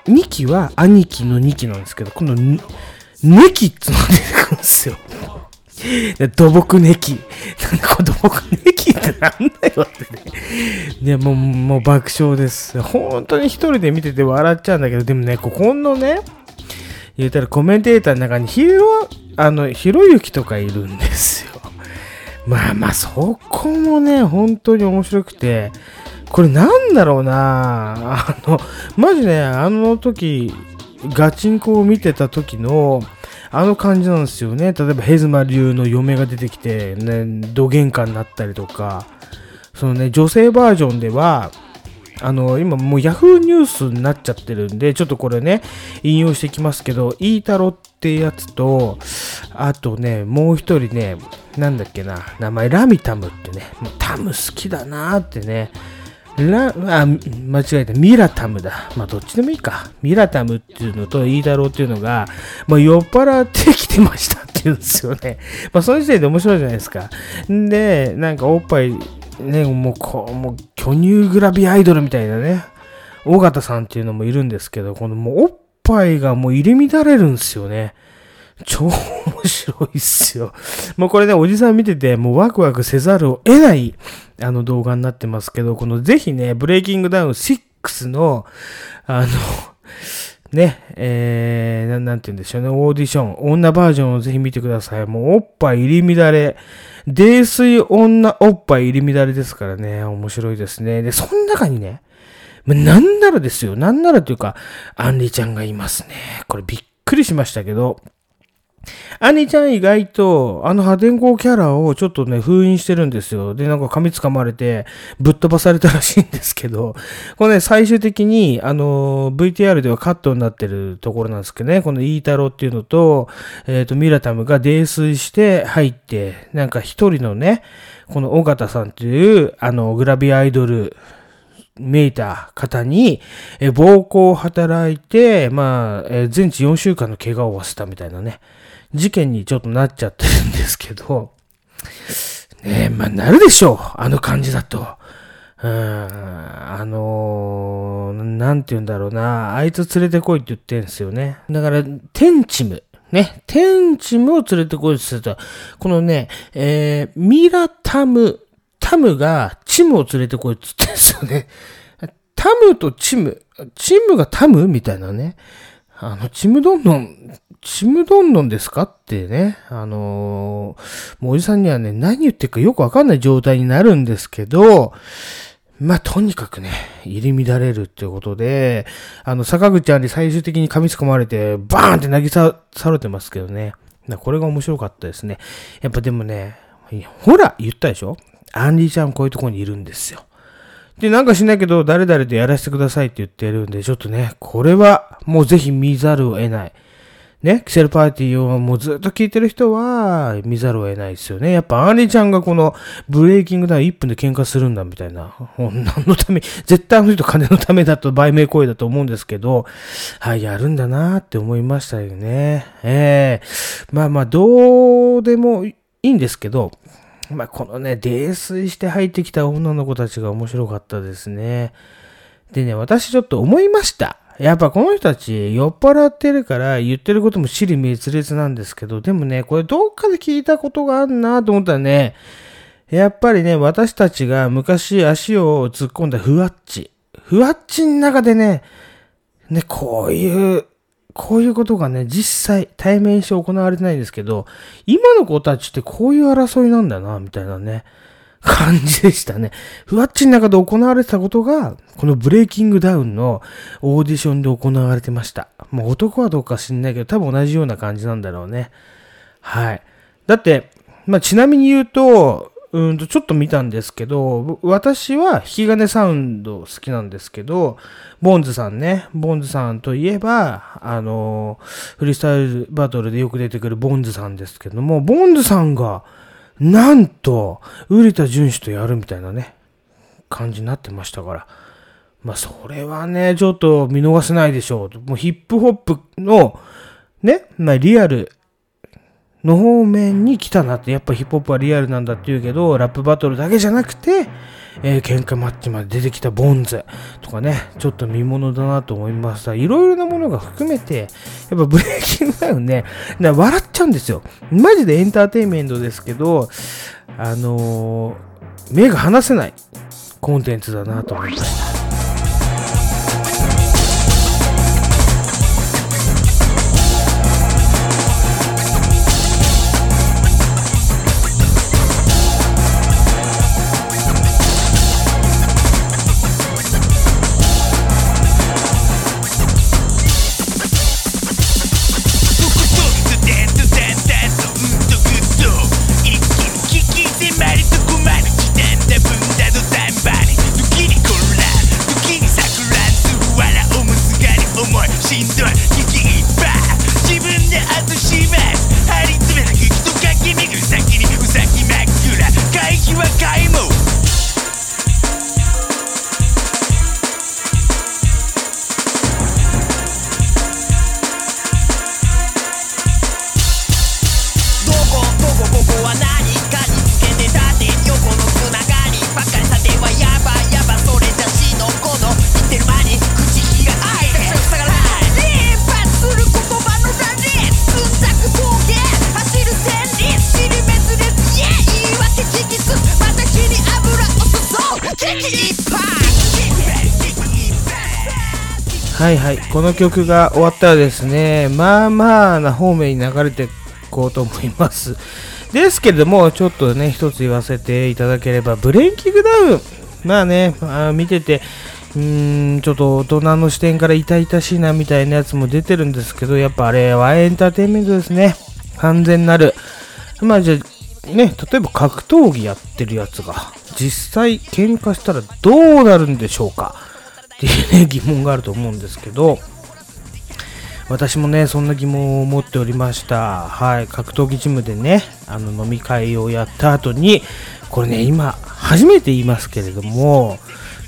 2期は兄貴の2期なんですけど、今度、ネキってのが出てくるんですよ。で土木ネキ。なんだこれ土木ネキってなんだよってね。ね、もう、もう爆笑です。本当に一人で見てて笑っちゃうんだけど、でもね、ここのね、言ったらコメンテーターの中にひろ、あの、ひろゆきとかいるんですよ。まあまあ、そこもね、本当に面白くて、これなんだろうなあの、マジね、あの時、ガチンコを見てた時の、あの感じなんですよね。例えば、ヘズマ流の嫁が出てきて、ね、ど喧嘩になったりとか、そのね、女性バージョンでは、あの、今もうヤフーニュースになっちゃってるんで、ちょっとこれね、引用していきますけど、イータロってやつと、あとね、もう一人ね、なんだっけな、名前ラミタムってね、もうタム好きだなーってね、ラ、あ、間違えた。ミラタムだ。まあ、どっちでもいいか。ミラタムっていうのとイーダローっていうのが、まあ、酔っ払ってきてましたって言うんですよね。まあ、その時点で面白いじゃないですか。んで、なんかおっぱい、ね、もうこう、もう巨乳グラビアアイドルみたいなね。尾形さんっていうのもいるんですけど、このもうおっぱいがもう入り乱れるんですよね。超面白いっすよ。もうこれね、おじさん見てて、もうワクワクせざるを得ない、あの動画になってますけど、このぜひね、ブレイキングダウン6の、あの、ね、えー、なんて言うんでしょうね、オーディション、女バージョンをぜひ見てください。もうおっぱい入り乱れ、泥酔女おっぱい入り乱れですからね、面白いですね。で、その中にね、なんならですよ、なんならというか、アンリちゃんがいますね。これびっくりしましたけど、アニちゃん意外と、あの破天荒キャラをちょっとね、封印してるんですよ。で、なんか噛つかまれて、ぶっ飛ばされたらしいんですけど、これね、最終的に、あの、VTR ではカットになってるところなんですけどね、このイータロっていうのと、えっ、と、ミラタムが泥酔して入って、なんか一人のね、この尾形さんっていう、あの、グラビアアイドル、めいた方に、暴行を働いて、まあ、全治4週間の怪我を負わせたみたいなね。事件にちょっとなっちゃってるんですけど、ねえ、まあ、なるでしょう。あの感じだと。うん、あのー、なんて言うんだろうな。あいつ連れてこいって言ってんすよね。だから、テンチム。ね。テンチムを連れてこいって言ってた。このね、えー、ミラタム、タムがチムを連れてこいって言ってんすよね。タムとチム。チムがタムみたいなね。あの、ちむどんどん、ちむどんどんですか？ってね、あのー、もうおじさんにはね、何言ってるかよくわかんない状態になるんですけど、まあ、とにかくね、入り乱れるっていうことで、あの、坂口ちゃんに最終的に噛みつかまれて、バーンって投げさ、されてますけどね。これが面白かったですね。やっぱでもね、ほら、言ったでしょ？アンリーちゃんこういうとこにいるんですよ。で、なんかしないけど、誰々でやらせてくださいって言ってるんで、ちょっとね、これはもうぜひ見ざるを得ない。ね、キセルパーティーをもうずっと聞いてる人は見ざるを得ないですよね。やっぱアーニーちゃんがこのブレイキングダウン1分で喧嘩するんだみたいな。何のため、絶対あの人金のためだと売名行為だと思うんですけど、はい、やるんだなって思いましたよね。ええー、まあまあ、どうでもいいんですけど、まあ、このね、泥酔して入ってきた女の子たちが面白かったですね。でね、私ちょっと思いました。やっぱこの人たち酔っ払ってるから言ってることも尻滅裂なんですけど、でもね、これどっかで聞いたことがあるなと思ったらね、やっぱりね、私たちが昔足を突っ込んだふわっち。ふわっちの中でね、ね、こういうこういうことがね、実際対面して行われてないんですけど、今の子たちってこういう争いなんだな、みたいなね、感じでしたね。ふわっちの中で行われてたことが、このブレイキングダウンのオーディションで行われてました。もう男はどうか知んないけど、多分同じような感じなんだろうね。はい。だって、まあ、ちなみに言うと、うんと、ちょっと見たんですけど、私は弾き金サウンド好きなんですけど、ボンズさんね、ボンズさんといえば、あの、フリースタイルバトルでよく出てくるボンズさんですけども、ボンズさんが、なんと、瓜田淳史とやるみたいなね、感じになってましたから。まあ、それはね、ちょっと見逃せないでしょう。もうヒップホップの、ね、まあ、リアルの方面に来たなって、やっぱヒップホップはリアルなんだって言うけど、ラップバトルだけじゃなくて、えー、喧嘩マッチまで出てきたボンズとかね、ちょっと見物だなと思いました。いろいろなものが含めて、やっぱブレイキングダウンね、笑っちゃうんですよ。マジでエンターテインメントですけど、あのー、目が離せないコンテンツだなと思いました。の曲が終わったらですねまあまあな方面に流れていこうと思います。ですけれどもちょっとね一つ言わせていただければブレイキングダウン。まあね、あ、見ててうーんちょっと大人の視点から痛々しいなみたいなやつも出てるんですけどやっぱあれはエンターテインメントですね。完全なる。まあじゃあね例えば格闘技やってるやつが実際喧嘩したらどうなるんでしょうか。っていうね疑問があると思うんですけど。私もねそんな疑問を持っておりました。はい。格闘技ジムでねあの飲み会をやった後にこれね今初めて言いますけれども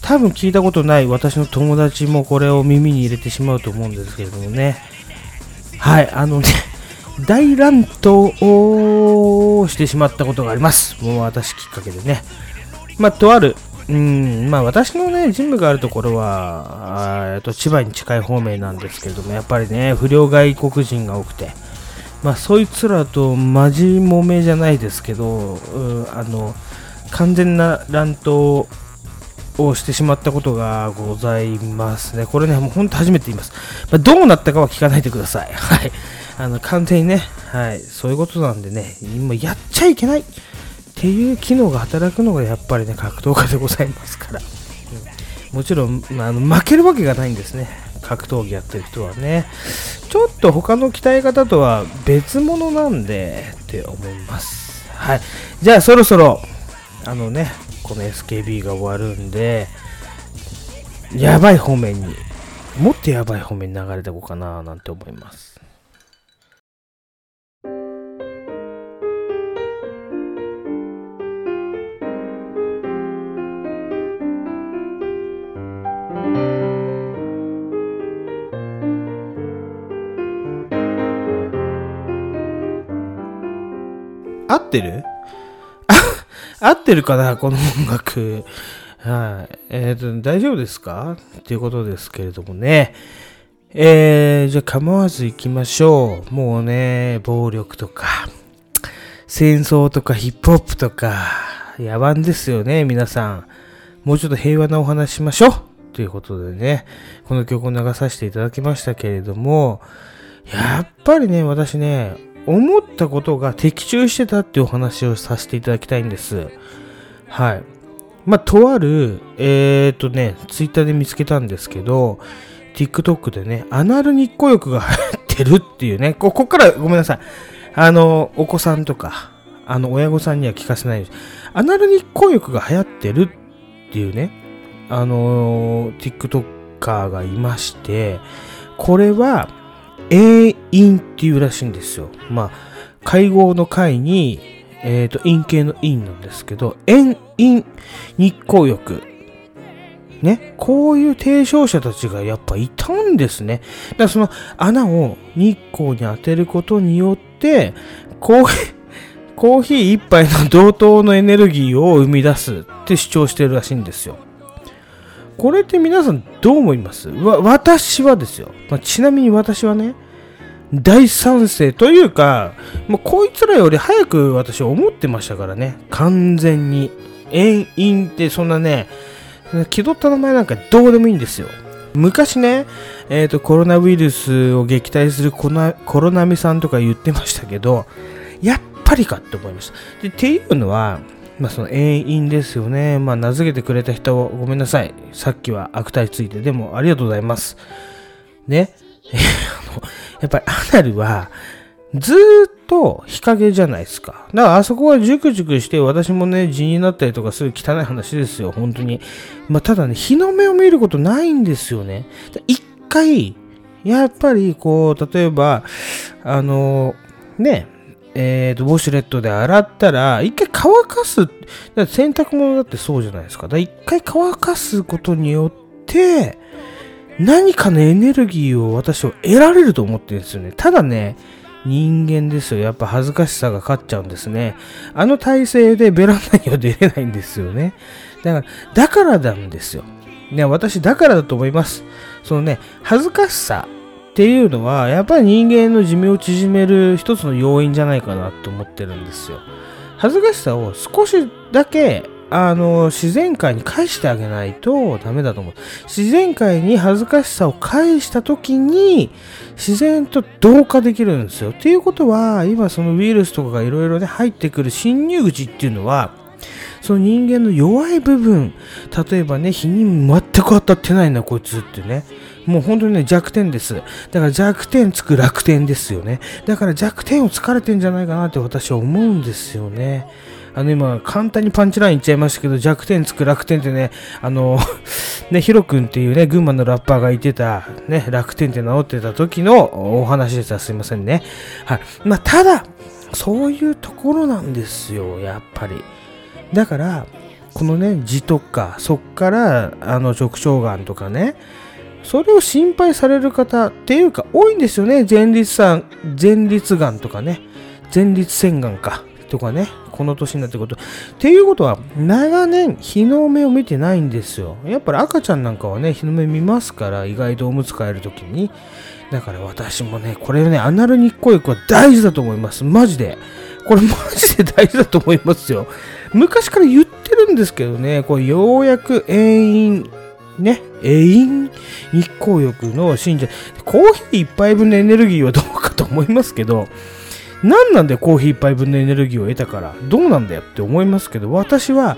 多分聞いたことない私の友達もこれを耳に入れてしまうと思うんですけれどもね。はい。あのね 大乱闘をしてしまったことがあります。もう私きっかけでね。まあとあるうんまあ私のね、ジムがあるところは、えっと千葉に近い方面なんですけれども、やっぱりね、不良外国人が多くて、まあそいつらとマジもめじゃないですけど、うんあの、完全な乱闘をしてしまったことがございますね。これね、もう本当初めて言います。まあ、どうなったかは聞かないでください。はい。あの、完全にね、はい、そういうことなんでね、今やっちゃいけないっていう機能が働くのがやっぱりね、格闘家でございますから。うんもちろん、あ、の負けるわけがないんですね。格闘技やってる人はね。ちょっと他の鍛え方とは別物なんでって思います。はい。じゃあそろそろ、あのね、この SKB が終わるんで、やばい方面に、もっとやばい方面に流れていこうかななんて思います。合ってる？合ってるかなこの音楽。はい。えっ、と、大丈夫ですか？っていうことですけれどもね。えー、じゃあ構わず行きましょう。もうね、暴力とか、戦争とかヒップホップとか、野蛮ですよね、皆さん。もうちょっと平和なお話しましょうということでね、この曲を流させていただきましたけれども、やっぱりね、私ね、思ったことが的中してたっていうお話をさせていただきたいんです。はい。まあ、とある、えー、っとね、ツイッターで見つけたんですけど、TikTok でね、アナル日光浴が流行ってるっていうね、ここからごめんなさい。あの、お子さんとか、あの、親御さんには聞かせないです。アナル日光浴が流行ってるっていうね、あのー、TikToker がいまして、これは、永陰っていうらしいんですよ。まあ、会合の会に、えっ、と、陰形の陰なんですけど、遠陰日光浴。ね、こういう提唱者たちがやっぱいたんですね。だからその穴を日光に当てることによって、コーヒー、コーヒー一杯の同等のエネルギーを生み出すって主張してるらしいんですよ。これって皆さんどう思います？わ私はですよ、まあちなみに私はね、大賛成というか、もうこいつらより早く私思ってましたからね、完全に。遠因ってそんなね、気取った名前なんかどうでもいいんですよ。昔ね、えっ、と、コロナウイルスを撃退するコナコロナミさんとか言ってましたけど、やっぱりかって思いました。でっていうのは、まあその遠因ですよね。まあ名付けてくれた人ごめんなさい。さっきは悪態ついて、でもありがとうございます。ね。やっぱりアナルは、ずーっと日陰じゃないですか。だからあそこはジュクジュクして私もね、地になったりとかする汚い話ですよ、本当に。まあただね、日の目を見ることないんですよね。一回、やっぱりこう、例えば、あの、ね、えーと、ウォシュレットで洗ったら、一回乾かす。だから洗濯物だってそうじゃないですか。だから一回乾かすことによって、何かのエネルギーを私は得られると思ってるんですよね。ただね、人間ですよ。やっぱ恥ずかしさが勝っちゃうんですね。あの体勢でベランダには出れないんですよね。だから、だからなんですよ。ね、私だからだと思います。そのね、恥ずかしさっていうのは、やっぱり人間の寿命を縮める一つの要因じゃないかなと思ってるんですよ。恥ずかしさを少しだけ、あの、自然界に返してあげないとダメだと思う。自然界に恥ずかしさを返した時に、自然と同化できるんですよ。っていうことは、今そのウイルスとかがいろいろね、入ってくる侵入口っていうのは、その人間の弱い部分、例えばね、日に全く当たってないな、こいつってね。もう本当にね、弱点です。だから弱点つく楽天ですよね。だから弱点を疲れてんじゃないかなって私は思うんですよね。あの今、簡単にパンチライン言っちゃいましたけど、弱点つく楽天ってね、あの、ね、ヒロ君っていうね、群馬のラッパーが言ってた、ね、楽天って名乗ってた時のお話でした。すいませんね。はい。まあ、ただ、そういうところなんですよ、やっぱり。だから、このね、痔とか、そっから、あの、直腸がんとかね、それを心配される方っていうか、多いんですよね。前立腺、前立がんとかね、前立腺がんか、とかね、この年になってくると。っていうことは、長年、日の目を見てないんですよ。やっぱり赤ちゃんなんかはね、日の目見ますから、意外とおむつ替えるときに。だから私もね、これね、アナル日光浴は大事だと思います。マジで。これマジで大事だと思いますよ。昔から言ってるんですけどね、これようやく永遠、ね、永遠日光浴の信者、コーヒー一杯分のエネルギーはどうかと思いますけど、何なんでコーヒー一杯分のエネルギーを得たから、どうなんだよって思いますけど、私は、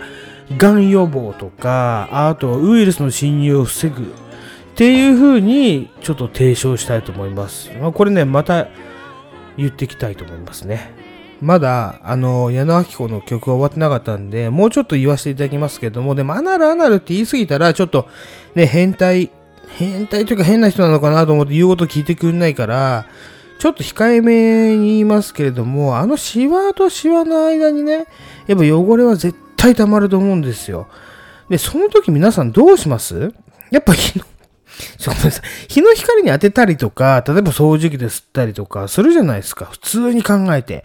がん予防とか、あとウイルスの侵入を防ぐっていう風にちょっと提唱したいと思います。まあ、これね、また言っていきたいと思いますね。まだ、あの、矢野明子の曲は終わってなかったんで、もうちょっと言わせていただきますけども、でも、アナルアナルって言い過ぎたら、ちょっと、ね、変態、変態というか変な人なのかなと思って言うこと聞いてくれないから、ちょっと控えめに言いますけれども、あのシワとシワの間にね、やっぱ汚れは絶対溜まると思うんですよ。で、その時皆さんどうします？やっぱ日の、ちょごめんなさい。日の光に当てたりとか、例えば掃除機で吸ったりとかするじゃないですか。普通に考えて。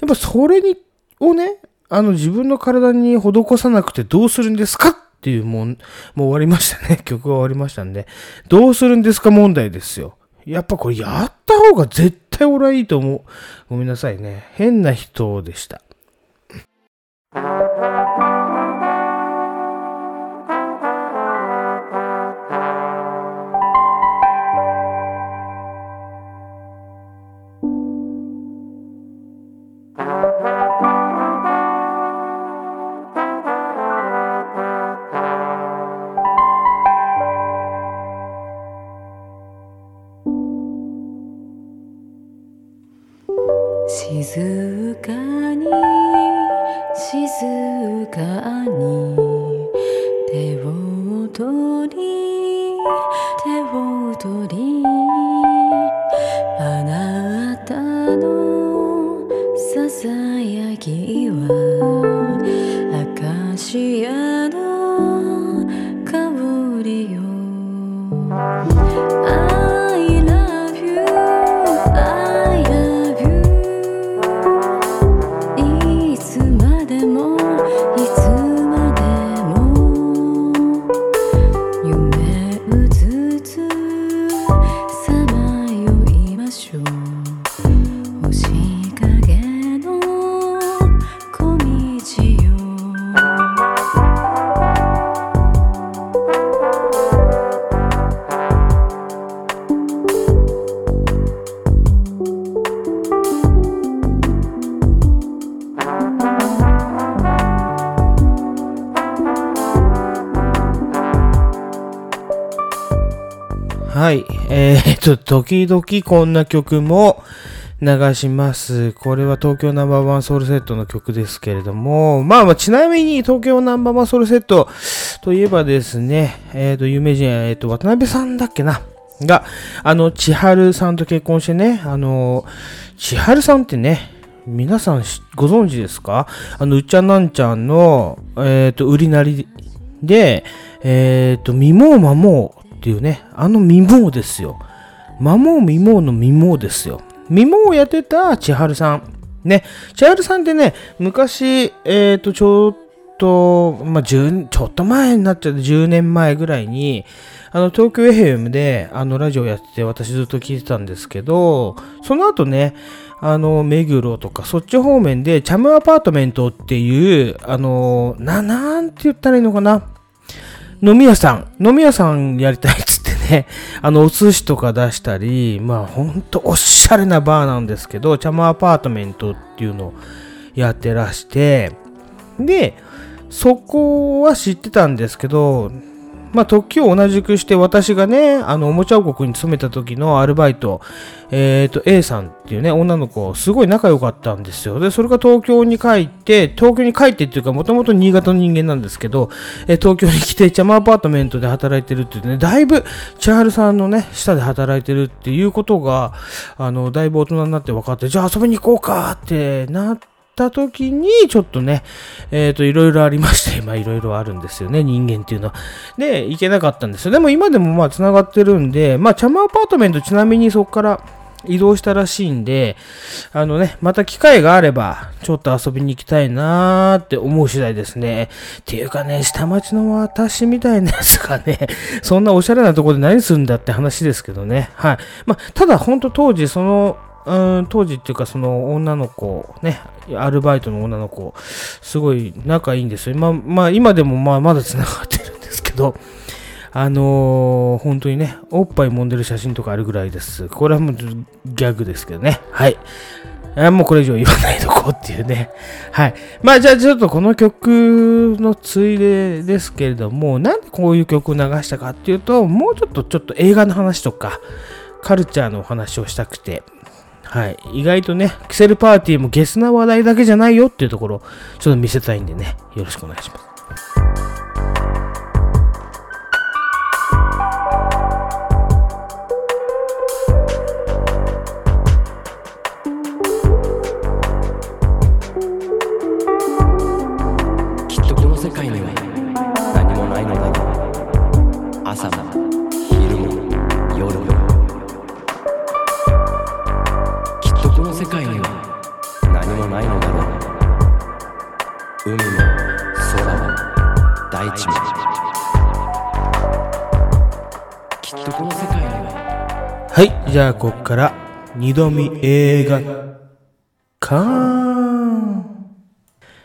やっぱそれに、をね、あの自分の体に施さなくてどうするんですかっていうもん、もう終わりましたね。曲が終わりましたんで。どうするんですか問題ですよ。やっぱこれやった方が絶対俺はいいと思う。ごめんなさいね。変な人でした。と、時々こんな曲も流します。これは東京ナンバーワンソウルセットの曲ですけれども、まあまあ、ちなみに東京ナンバーワンソウルセットといえばですね、えーと、有名人、えーと、渡辺さんだっけな？が、あの、千春さんと結婚してね、あの、千春さんってね、皆さんご存知ですか？あの、うっちゃなんちゃんの、えーと、売りなりで、えーっと、みもうまもうっていうね、あのみもうですよ。まもうみもうのみもうですよ。みもうをやってた千春さん。ね、千春さんってね、昔、えっ、と、ちょっと、まあ、10ちょっと前になっちゃって10年前ぐらいに、あの、東京 FM で、あの、ラジオやってて、私ずっと聞いてたんですけど、その後ね、あの、目黒とか、そっち方面で、チャムアパートメントっていう、あの、な、なんて言ったらいいのかな。飲み屋さん、飲み屋さんやりたいっつね、あの、お寿司とか出したり、まあ、ほんとおしゃれなバーなんですけど、チャマアパートメントっていうのをやってらして、で、そこは知ってたんですけど、まあ、時を同じくして、私がね、あの、おもちゃ王国に勤めた時のアルバイト、えっ、と、A さんっていうね、女の子、すごい仲良かったんですよ。で、それが東京に帰って、東京に帰ってっていうか、もともと新潟の人間なんですけど、えー東京に来て、チャマアパートメントで働いてるっていうね、だいぶ、千春さんのね、下で働いてるっていうことが、あの、だいぶ大人になって分かって、じゃあ遊びに行こうかってなってた時に、ちょっとね、えっ、と、いろいろありまして、まあ、いろいろあるんですよね、人間っていうのは。で、行けなかったんですよ。でも今でもまあ、繋がってるんで、まあ、チャマアパートメントちなみにそこから移動したらしいんで、あのね、また機会があれば、ちょっと遊びに行きたいなーって思う次第ですね。っていうかね、下町の私みたいなやつがね、そんなおしゃれなとこで何するんだって話ですけどね。はい。まあ、ただ本当当時その、うん、当時っていうかその女の子、ね、アルバイトの女の子、すごい仲いいんですよ。まあ、まあ、今でもまあまだ繋がってるんですけど、あのー本当にね、おっぱい揉んでる写真とかあるぐらいです。これはもうギャグですけどね。はい。あもうこれ以上言わないとこうっていうね。はい。まあじゃあちょっとこの曲のついでですけれども、なんでこういう曲を流したかっていうと、もうちょっとちょっと映画の話とか、カルチャーのお話をしたくて、はい。意外とね、キセルパーティーもゲスな話題だけじゃないよっていうところちょっと見せたいんでね、よろしくお願いします。はい。じゃあ、ここから、二度見映画館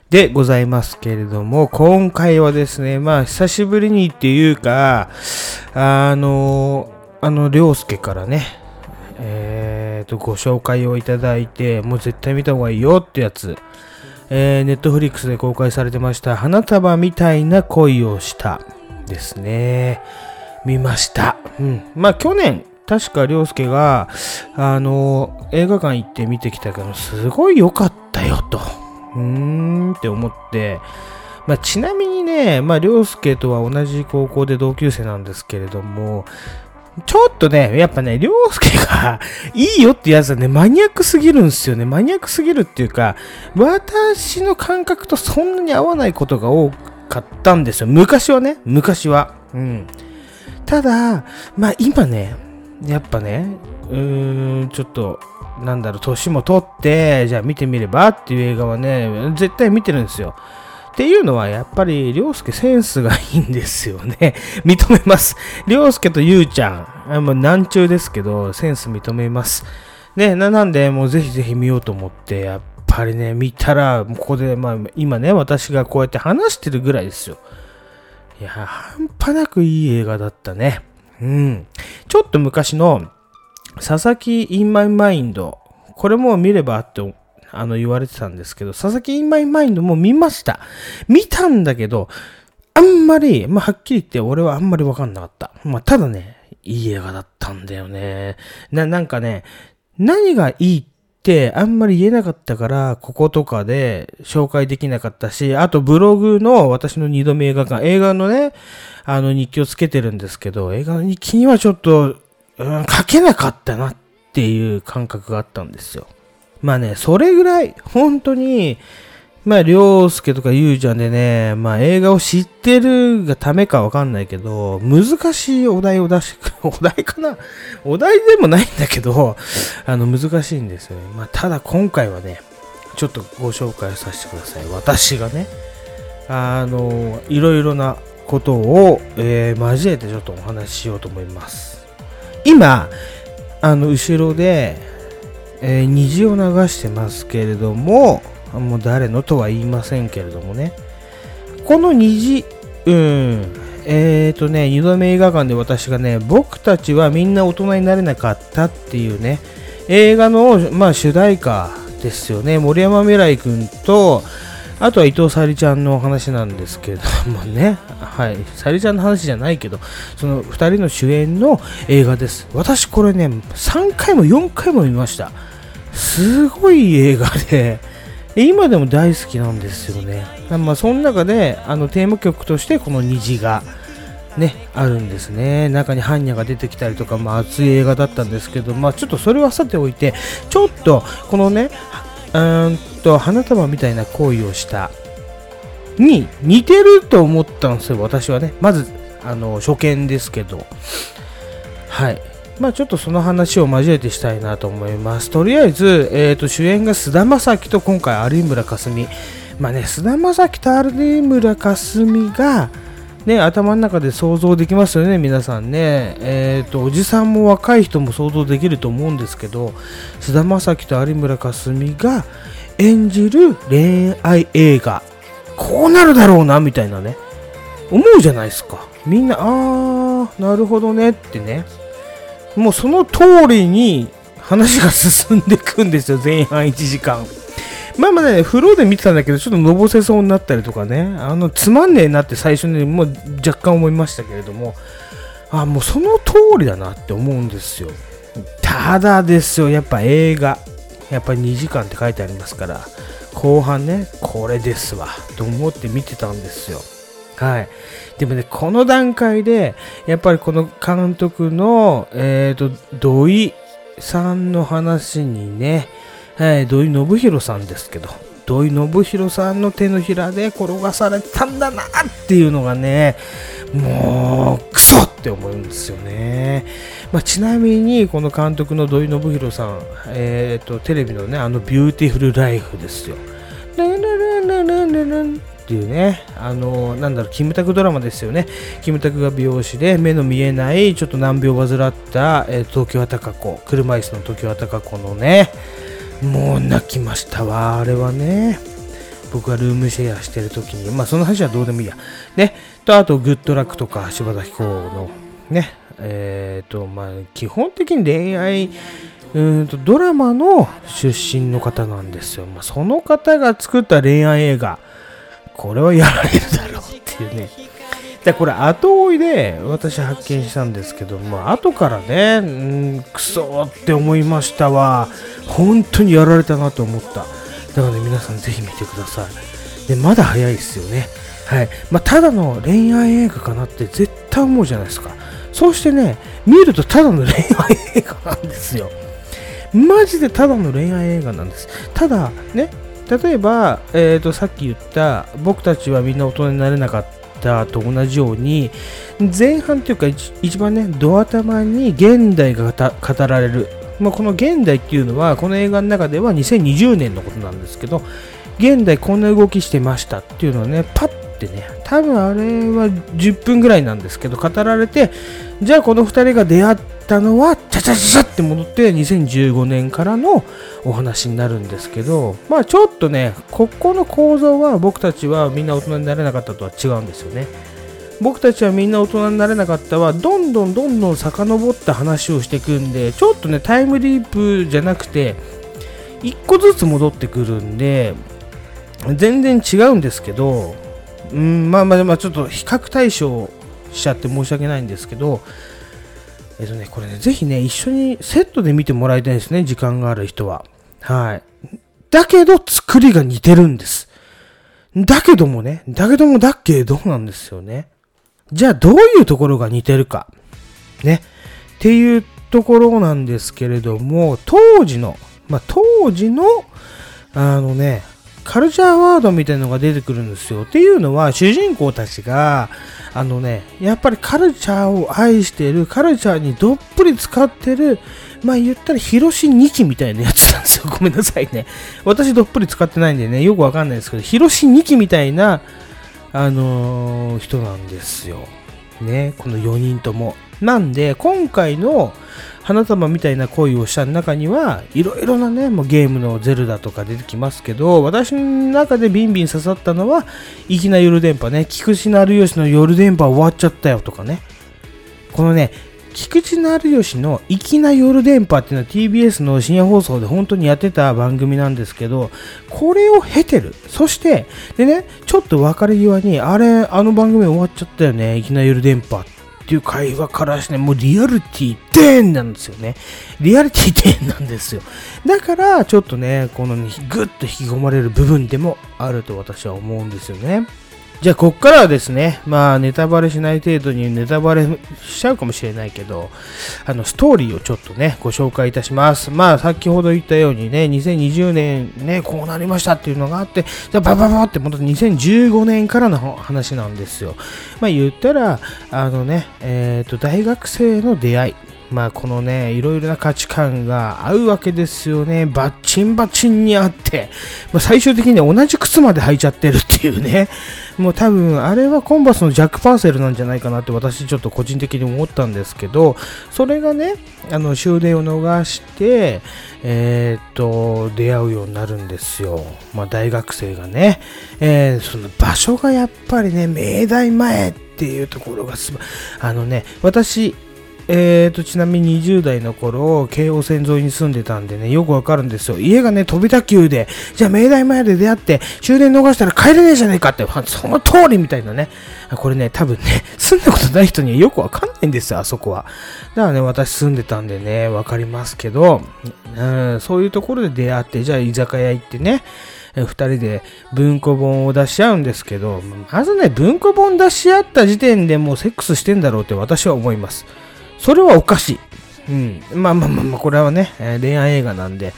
でございますけれども、今回はですね、まあ、久しぶりにっていうか、あの、あの、りょうすけからね、えーと、ご紹介をいただいて、もう絶対見た方がいいよってやつ、えー、ネットフリックスで公開されてました、花束みたいな恋をしたですね。見ました。うん。まあ去年、確か涼介が、あの、映画館行って見てきたけど、すごい良かったよと。うーんって思って、まあちなみにね、まあ涼介とは同じ高校で同級生なんですけれども、ちょっとね、やっぱね、涼介が いいよってやつはね、マニアックすぎるんですよね。マニアックすぎるっていうか、私の感覚とそんなに合わないことが多かったんですよ。昔はね、昔は。うん。ただ、まあ今ね、やっぱね、うーん、ちょっと、なんだろう、年も取って、じゃあ見てみればっていう映画はね、絶対見てるんですよ。っていうのは、やっぱり、りょうすけセンスがいいんですよね。認めます。りょうすけとゆうちゃん、もう難中ですけど、センス認めます。ね、ななんで、もうぜひぜひ見ようと思って、やっぱりね、見たら、ここで、まあ、今ね、私がこうやって話してるぐらいですよ。いや、半端なくいい映画だったね。うん。ちょっと昔の、佐々木 in my mind。これも見ればって、あの、言われてたんですけど、佐々木 in my mind も見ました。見たんだけど、あんまり、まあ、はっきり言って俺はあんまりわかんなかった。まあ、ただね、いい映画だったんだよね。な、なんかね、何がいいってあんまり言えなかったから、こことかで紹介できなかったし、あとブログの私の二度目映画館、映画のね、あの日記をつけてるんですけど、映画の日記にはちょっと、うん、書けなかったなっていう感覚があったんですよ。まあね、それぐらい、本当に、まあ、りょうすけとかゆうちゃんでね、まあ、映画を知ってるがためかわかんないけど、難しいお題を出してくる。お題かな？お題でもないんだけど、あの、難しいんですよね。まあ、ただ今回はね、ちょっとご紹介させてください。私がね、あのいろいろなことを、えー交えてちょっとお話ししようと思います。今あの後ろで、えー虹を流してますけれどももう誰のとは言いませんけれどもね。この虹うんえーとね2度目映画館で私がね僕たちはみんな大人になれなかったっていうね映画の、まあ、主題歌ですよね。森山未来君とあとは伊藤沙莉ちゃんの話なんですけれどもね、はい、沙莉ちゃんの話じゃないけど、その2人の主演の映画です。私これね、3回も4回も見ました。すごい映画で、今でも大好きなんですよね。まあ、その中で、あのテーマ曲としてこの虹が、ね、あるんですね。中に般若が出てきたりとか、まあ、熱い映画だったんですけど、まあ、ちょっとそれはさておいて、ちょっと、このね、うんと、花束みたいな行為をした、に似てると思ったんですよ、私はね。まず、あの、初見ですけど。はい。まあちょっとその話を交えてしたいなと思います。とりあえず、えー、と主演が菅田将暉と今回有村架純。まあね、菅田将暉と有村架純が、ね、頭の中で想像できますよね、皆さんね。えっ、と、おじさんも若い人も想像できると思うんですけど、菅田将暉と有村架純が演じる恋愛映画。こうなるだろうな、みたいなね。思うじゃないですか。みんな、あー、なるほどねってね。もうその通りに話が進んでいくんですよ、前半1時間。まあまあね、フローで見てたんだけど、ちょっとのぼせそうになったりとかね、あの、つまんねえなって最初にもう若干思いましたけれども、あ、もうその通りだなって思うんですよ。ただですよ、やっぱ映画。やっぱり2時間って書いてありますから、後半ね、これですわ、と思って見てたんですよ。はい。でもね、この段階で、やっぱりこの監督の、えっ、と、土井さんの話にね、はい、土井裕泰さんですけど、土井裕泰さんの手のひらで転がされたんだなっていうのがね、もう、クソって思うんですよね。まあ、ちなみに、この監督の土井裕泰さん、えっ、と、テレビのね、あの、ビューティフルライフですよ。ルンルルンルンルンルンっていうね、あの、なんだろう、キムタクドラマですよね。キムタクが美容師で、目の見えない、ちょっと難病を患った、えー東京貴子、車椅子の東京貴子のね、もう泣きましたわ、あれはね。僕がルームシェアしてる時に、まあその話はどうでもいいや。ね、と、あと、グッドラックとか、柴咲コウの、ね、えっ、と、まあ基本的に恋愛、うんとドラマの出身の方なんですよ。まあ、その方が作った恋愛映画、これはやられるだろうっていうね。でこれ後追いで私発見したんですけども後からねうんクソって思いましたわ。本当にやられたなと思った。だからね皆さんぜひ見てください。でまだ早いですよね。はい。まあ、ただの恋愛映画かなって絶対思うじゃないですか。そうしてね見るとただの恋愛映画なんですよ。マジでただの恋愛映画なんです。ただね例えば、えー、とさっき言った僕たちはみんな大人になれなかったと同じように前半というか一番ねド頭に現代が語られる、まあ、この現代っていうのはこの映画の中では2020年のことなんですけど現代こんな動きしてましたっていうのはねパッてね多分あれは10分ぐらいなんですけど語られてじゃあこの2人が出会ったのはチャチャチャって戻って2015年からのお話になるんですけどまあちょっとねここの構造は僕たちはみんな大人になれなかったとは違うんですよね。僕たちはみんな大人になれなかったはどんどんどんどん遡った話をしていくんでちょっとねタイムリープじゃなくて1個ずつ戻ってくるんで全然違うんですけどうんまあまあちょっと比較対象しちゃって申し訳ないんですけどえっとねこれねぜひね一緒にセットで見てもらいたいですね時間がある人は。はい。だけど作りが似てるんです。だけどもねだけどもだけどなんですよね。じゃあどういうところが似てるか。ね。っていうところなんですけれども当時のまあ当時のあのねカルチャーワードみたいなのが出てくるんですよ。っていうのは、主人公たちが、あのね、やっぱりカルチャーを愛してる、カルチャーにどっぷり使ってる、まあ言ったら、広し2期みたいなやつなんですよ。ごめんなさいね。私どっぷり使ってないんでね、よくわかんないですけど、広し2期みたいな、あのー人なんですよ。ね、この4人とも。なんで、今回の花束みたいな恋をした中には、いろいろなね、もうゲームのゼルダとか出てきますけど、私の中でビンビン刺さったのは、粋な夜電波ね、菊池成吉の夜電波終わっちゃったよとかね。このね、菊池成吉の粋な夜電波っていうのは TBS の深夜放送で本当にやってた番組なんですけど、これを経てる。そして、でね、ちょっと別れ際に、あれ、あの番組終わっちゃったよね、粋な夜電波っていう会話からしてね、もうリアリティデーンなんですよね。リアリティデーンなんですよ。だから、ちょっとね、このね、ぐっと引き込まれる部分でもあると私は思うんですよね。じゃあ、こっからはですね、まあ、ネタバレしない程度にネタバレしちゃうかもしれないけど、あの、ストーリーをちょっとね、ご紹介いたします。まあ、先ほど言ったようにね、2020年ね、こうなりましたっていうのがあって、じゃあ、バババって、また2015年からの話なんですよ。まあ、言ったら、あのね、えっ、と、大学生の出会い。まあこのね、いろいろな価値観が合うわけですよね。バッチンバチンにあって、まあ、最終的には同じ靴まで履いちゃってるっていうね。もう多分、あれはコンバスのジャック・パーセルなんじゃないかなって私ちょっと個人的に思ったんですけど、それがね、あの終電を逃して、えーっと、出会うようになるんですよ。まあ大学生がね。えーその場所がやっぱりね、明大前っていうところがすば、あのね、私、えーと、ちなみに20代の頃、京王線沿いに住んでたんでね、よくわかるんですよ。家がね、飛び田急で、じゃあ明大前で出会って、終電逃したら帰れねえじゃねえかって、その通りみたいなね。これね、多分ね、住んだことない人にはよくわかんないんですよ、あそこは。だからね、私住んでたんでね、わかりますけど、うん、そういうところで出会って、じゃあ居酒屋行ってね、え二人で文庫本を出し合うんですけど、まずね、文庫本出し合った時点でもうセックスしてんだろうって私は思います。それはおかしい。うん。まあまあまあまあ、これはね、えー恋愛映画なんで、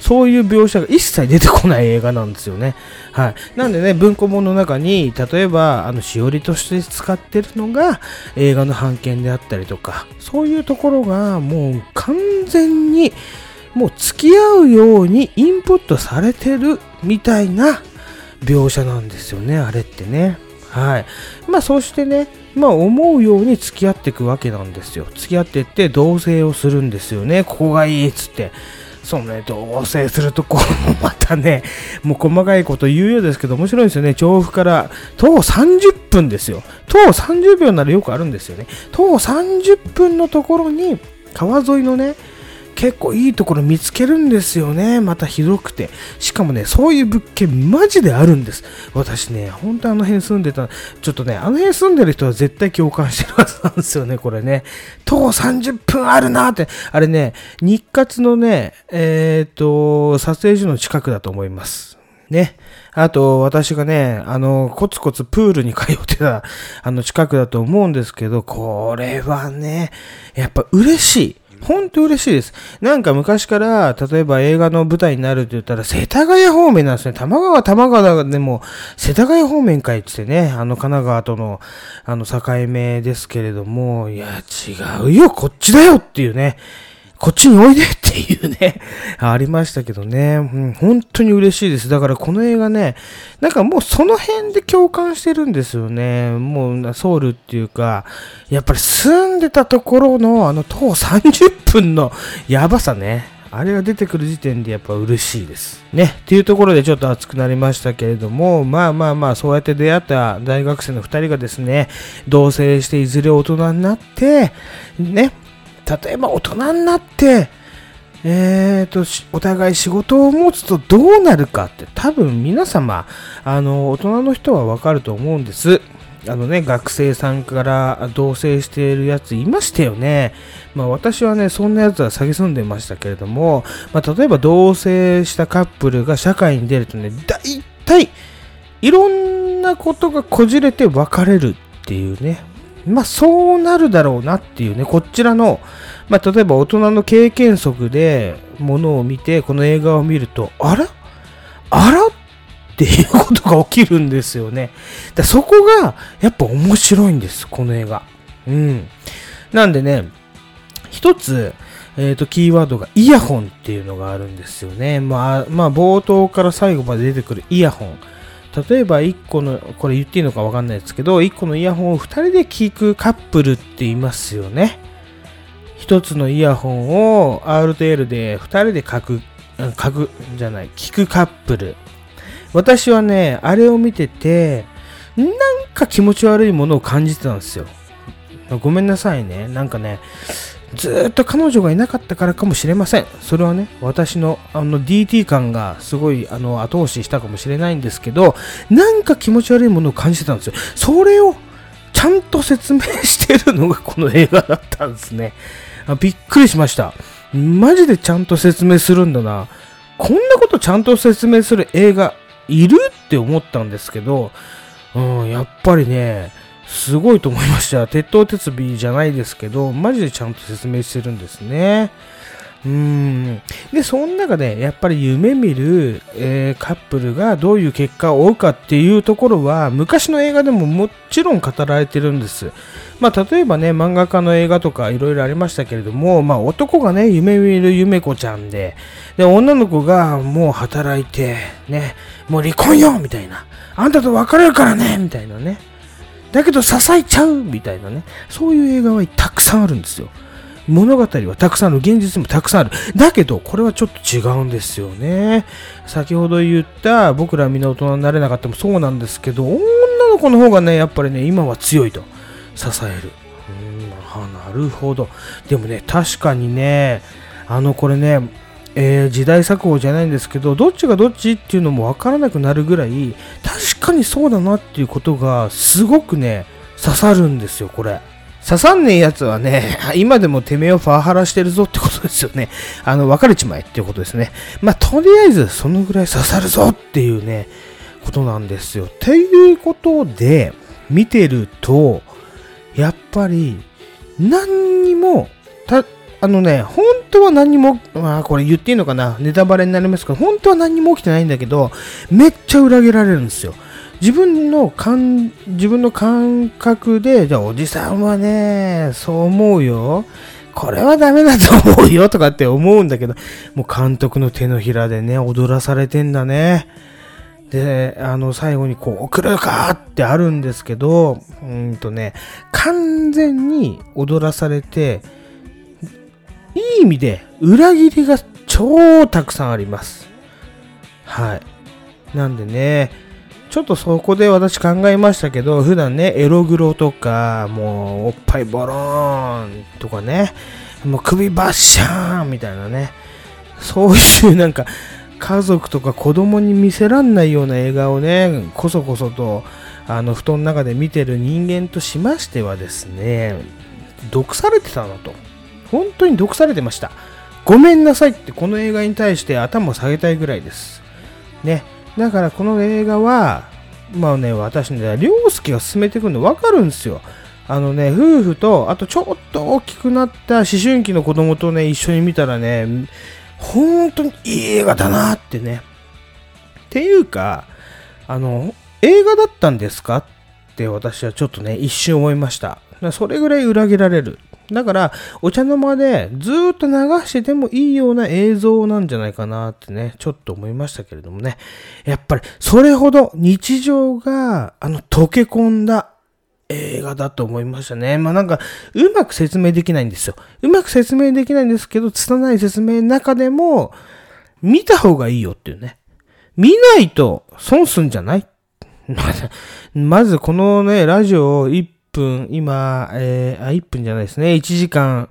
そういう描写が一切出てこない映画なんですよね。はい。なんでね、文庫本の中に、例えば、あの、しおりとして使ってるのが、映画の版権であったりとか、そういうところが、もう完全に、もう付き合うようにインプットされてるみたいな描写なんですよね、あれってね。はい。まあ、そしてね、まあ、思うように付き合っていくわけなんですよ。付き合ってって同棲をするんですよね。ここがいいっつって。そのね、同棲するところまたね、もう細かいこと言うようですけど、面白いんですよね。調布から、徒歩30分ですよ。徒歩30秒ならよくあるんですよね。徒歩30分のところに、川沿いのね、結構いいところ見つけるんですよね。また広くて。しかもね、そういう物件マジであるんです。私ね、本当あの辺住んでた、ちょっとね、あの辺住んでる人は絶対共感してるはずなんですよね、これね。徒歩30分あるなって。あれね、日活のね、えっ、と、撮影所の近くだと思います。ね。あと、私がね、あの、コツコツプールに通ってた、あの、近くだと思うんですけど、これはね、やっぱ嬉しい。本当嬉しいです。なんか昔から、例えば映画の舞台になるって言ったら、世田谷方面なんですね。玉川、玉川でも、世田谷方面かいってってね、あの神奈川との、あの境目ですけれども、いや、違うよ、こっちだよっていうね。こっちにおいでっていうね、ありましたけどね、うん、本当に嬉しいです。だからこの映画ね、なんかもうその辺で共感してるんですよね。もうソウルっていうか、やっぱり住んでたところのあの徒歩30分のやばさね。あれが出てくる時点でやっぱ嬉しいです。ね。っていうところでちょっと熱くなりましたけれども、まあまあまあ、そうやって出会った大学生の2人がですね、同棲していずれ大人になって、ね、例えば大人になって、えーと、お互い仕事を持つとどうなるかって多分皆様、あの、大人の人はわかると思うんです。あのね、学生さんから同棲しているやついましたよね。まあ私はね、そんなやつは詐欺住んでましたけれども、まあ例えば同棲したカップルが社会に出るとね、大体、いろんなことがこじれて別れるっていうね。まあそうなるだろうなっていうね、こちらの、まあ例えば大人の経験則でものを見て、この映画を見ると、あら？あら？っていうことが起きるんですよね。だそこがやっぱ面白いんです、この映画。うん。なんでね、一つ、えっ、と、キーワードがイヤホンっていうのがあるんですよね。まあ、まあ、冒頭から最後まで出てくるイヤホン例えば1個の、これ言っていいのかわかんないですけど、1個のイヤホンを2人で聞くカップルって言いますよね。1つのイヤホンを R と L で2人で書く、書くじゃない、聞くカップル。私はね、あれを見てて、なんか気持ち悪いものを感じてたんですよ。ごめんなさいね。なんかね、ずっと彼女がいなかったからかもしれません。それはね、私のあの DT 感がすごいあの後押ししたかもしれないんですけど、なんか気持ち悪いものを感じてたんですよ。それをちゃんと説明してるのがこの映画だったんですね。あびっくりしました。マジでちゃんと説明するんだな。こんなことちゃんと説明する映画いる？って思ったんですけど、うん、やっぱりね、すごいと思いました。鉄頭鉄尾じゃないですけど、マジでちゃんと説明してるんですね。うん。で、その中で、やっぱり夢見る、えーカップルがどういう結果を追うかっていうところは、昔の映画でももちろん語られてるんです。まあ、例えばね、漫画家の映画とかいろいろありましたけれども、まあ、男がね、夢見る夢子ちゃんで、で、女の子がもう働いて、ね、もう離婚よみたいな。あんたと別れるからねみたいなね。だけど支えちゃうみたいなね。そういう映画はたくさんあるんですよ。物語はたくさんある。現実もたくさんある。だけど、これはちょっと違うんですよね。先ほど言った、僕らみんな大人になれなかったもそうなんですけど、女の子の方がね、やっぱりね、今は強いと。支える。うーん、あなるほど。でもね、確かにね、あの、これね、えー時代錯誤じゃないんですけど、どっちがどっちっていうのもわからなくなるぐらい、確かにそうだなっていうことが、すごくね、刺さるんですよ、これ。刺さんねえやつはね、今でもてめえをファーハラしてるぞってことですよね。あの、別れちまえっていうことですね。まあ、とりあえず、そのぐらい刺さるぞっていうね、ことなんですよ。っていうことで、見てると、やっぱり、何にも、た、あのね、本当は何にも、まあこれ言っていいのかな？ネタバレになりますけど、本当は何にも起きてないんだけど、めっちゃ裏切られるんですよ。自分の感、自分の感覚で、じゃあおじさんはね、そう思うよ。これはダメだと思うよとかって思うんだけど、もう監督の手のひらでね、踊らされてんだね。で、あの、最後にこう、来るかってあるんですけど、うんとね、完全に踊らされて、いい意味で裏切りが超たくさんあります。はい。なんでね、ちょっとそこで私考えましたけど、普段ね、エログロとか、もう、おっぱいボローンとかね、もう首バッシャーンみたいなね、そういうなんか、家族とか子供に見せらんないような映画をね、こそこそと、あの、布団の中で見てる人間としましてはですね、毒されてたなと。本当に毒されてました。ごめんなさいってこの映画に対して頭を下げたいぐらいです。ね。だからこの映画は、まあね、私ね、凌介が進めてくるの分かるんですよ。あのね、夫婦と、あとちょっと大きくなった思春期の子供とね、一緒に見たらね、本当にいい映画だなってね。っていうか、あの、映画だったんですかって私はちょっとね、一瞬思いました。それぐらい裏切られる。だから、お茶の間でずっと流しててもいいような映像なんじゃないかなってね、ちょっと思いましたけれどもね。やっぱり、それほど日常が、あの、溶け込んだ映画だと思いましたね。まあなんか、うまく説明できないんですよ。うまく説明できないんですけど、拙い説明の中でも、見た方がいいよっていうね。見ないと損すんじゃない？まずこのね、ラジオ1分、今、えー、あ、1分じゃないですね。1時間、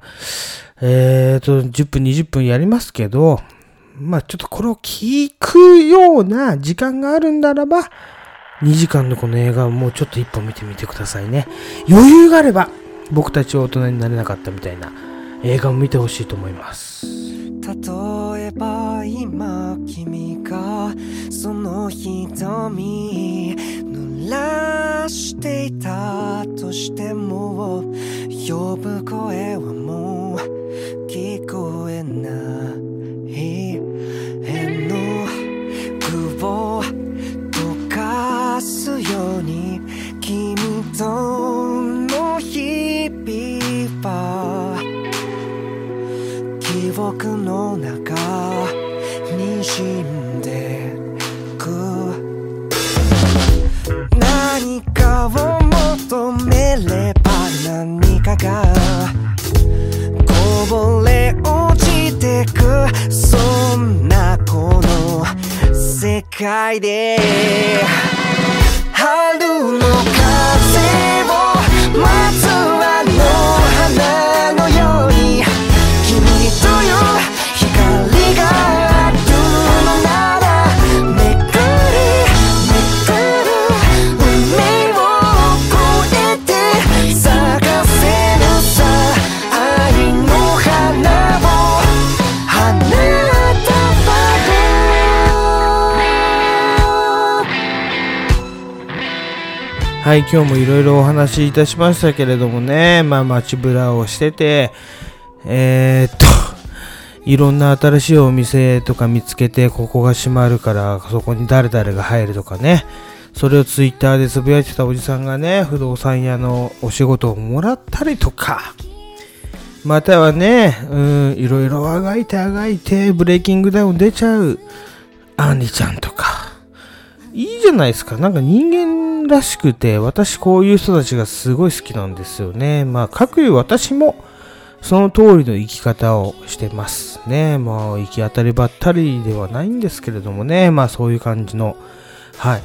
えーと、10分、20分やりますけど、まあちょっとこれを聞くような時間があるんならば、2時間のこの映画をもうちょっと一本見てみてくださいね。余裕があれば、僕たちは大人になれなかったみたいな映画を見てほしいと思います。例えば今君がその瞳濡らしていたとしても呼ぶ声はもう聞こえない。絵の具を溶かすように君との日々は僕の中に滲んでく。何かを求めれば何かがこぼれ落ちてく。そんなこの世界で。春の風を待つあの花。はい、今日もいろいろお話しいたしましたけれどもね、まあ街ぶらをしてて、えー、っと、いろんな新しいお店とか見つけて、ここが閉まるから、そこに誰々が入るとかね、それをツイッターでつぶやいてたおじさんがね、不動産屋のお仕事をもらったりとか、またはね、うん、いろいろあがいてあがいて、ブレイキングダウン出ちゃう、アンリちゃんとか、いいじゃないですか。なんか人間らしくて、私こういう人たちがすごい好きなんですよね。まあ、かくいう私も、その通りの生き方をしてますね。まあ、行き当たりばったりではないんですけれどもね。まあ、そういう感じの。はい。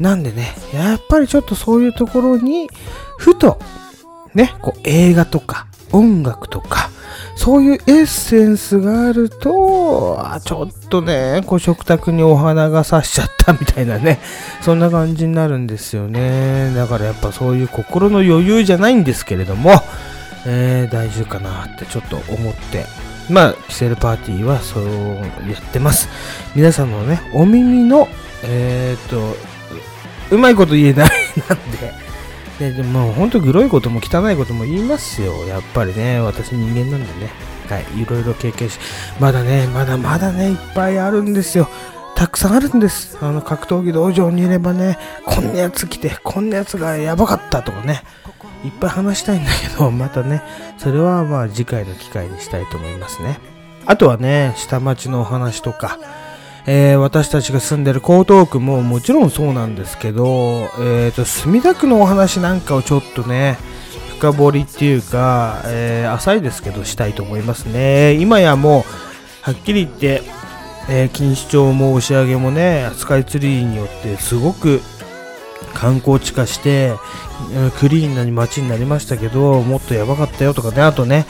なんでね、やっぱりちょっとそういうところに、ふと、ね、こう映画とか音楽とか、そういうエッセンスがあると、ちょっとね、こう食卓にお花が咲しちゃったみたいなね、そんな感じになるんですよね。だからやっぱそういう心の余裕じゃないんですけれども、えー、大丈夫かなってちょっと思って、まあ、キセルパーティーはそうやってます。皆さんのね、お耳の、えー、っと、うまいこと言えないなんで、ね、でも本当グロいことも汚いことも言いますよ。やっぱりね、私人間なんでね。はい、いろいろ経験し、まだね、まだまだね、いっぱいあるんですよ。たくさんあるんです。あの、格闘技道場にいればね、こんなやつ来て、こんなやつがやばかったとかね、いっぱい話したいんだけど、またね、それはまあ次回の機会にしたいと思いますね。あとはね、下町のお話とか、えー私たちが住んでる江東区ももちろんそうなんですけど、えー、と墨田区のお話なんかをちょっとね深掘りっていうか、えー浅いですけどしたいと思いますね。今やもうはっきり言って、えー錦糸町も押上もねスカイツリーによってすごく観光地化してクリーンな街になりましたけどもっとやばかったよとかね。あとね、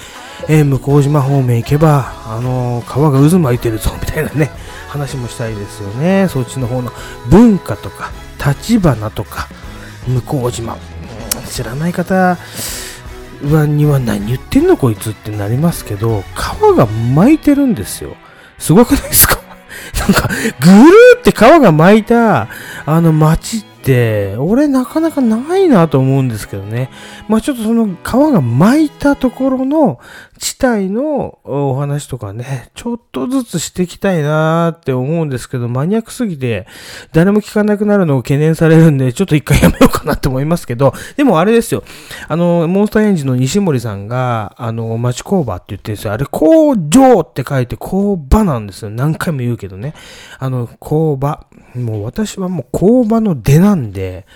えー向島方面行けばあのー川が渦巻いてるぞみたいなね。話もしたいですよね。そっちの方の文化とか立花とか向島。知らない方はには何言ってんのこいつってなりますけど川が巻いてるんですよ。すごくないですか？なんか、ぐるーって川が巻いた、あの街って、俺なかなかないなと思うんですけどね。まあちょっとその川が巻いたところの地帯のお話とかね、ちょっとずつしていきたいなーって思うんですけど、マニアックすぎて、誰も聞かなくなるのを懸念されるんで、ちょっと一回やめようかなって思いますけど、でもあれですよ。あの、モンスターエンジンの西森さんが、あの、町工場って言ってるんですよ。あれ、工場って書いて工場なんですよ。何回も言うけどね。あの、工場。もう私はもう工場の出なんで、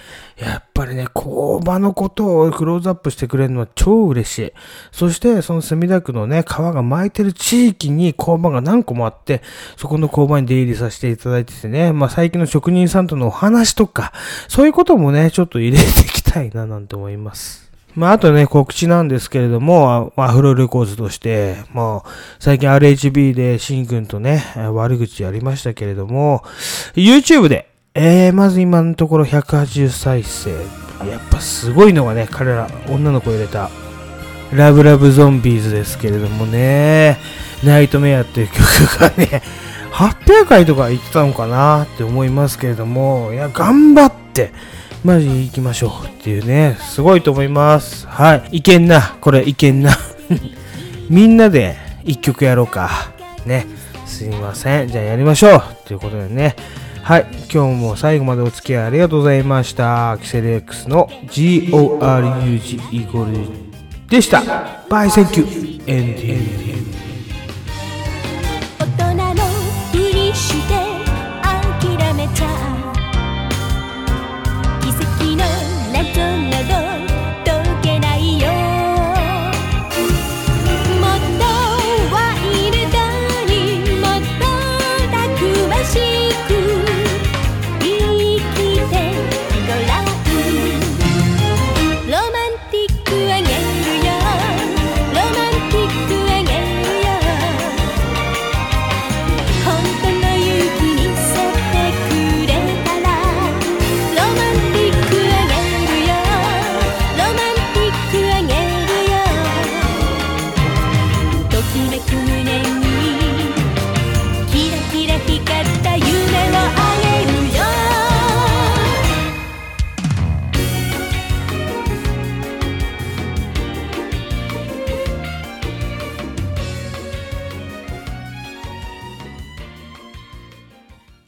やっぱりね、工場のことをクローズアップしてくれるのは超嬉しい。そして、その墨田区のね、川が巻いてる地域に工場が何個もあって、そこの工場に出入りさせていただいててね、まあ最近の職人さんとのお話とか、そういうこともね、ちょっと入れていきたいななんて思います。まあ、あとね、告知なんですけれども、アフロレコーズとして、まあ、最近 RHB でシンくんとね、悪口やりましたけれども、YouTube で、えー、まず今のところ180再生。やっぱすごいのがね、彼ら、女の子入れた、ラブラブゾンビーズですけれどもね、ナイトメアっていう曲がね、800回とか言ってたのかなって思いますけれども、いや、頑張って、マジ行きましょうっていうね、すごいと思います。はい。いけんな。これいけんな。みんなで一曲やろうか。ね。すいません。じゃあやりましょう。ということでね。はい。今日も最後までお付き合いありがとうございました。キセル X の GORUG イコールでした。 bye thank you。エンディング。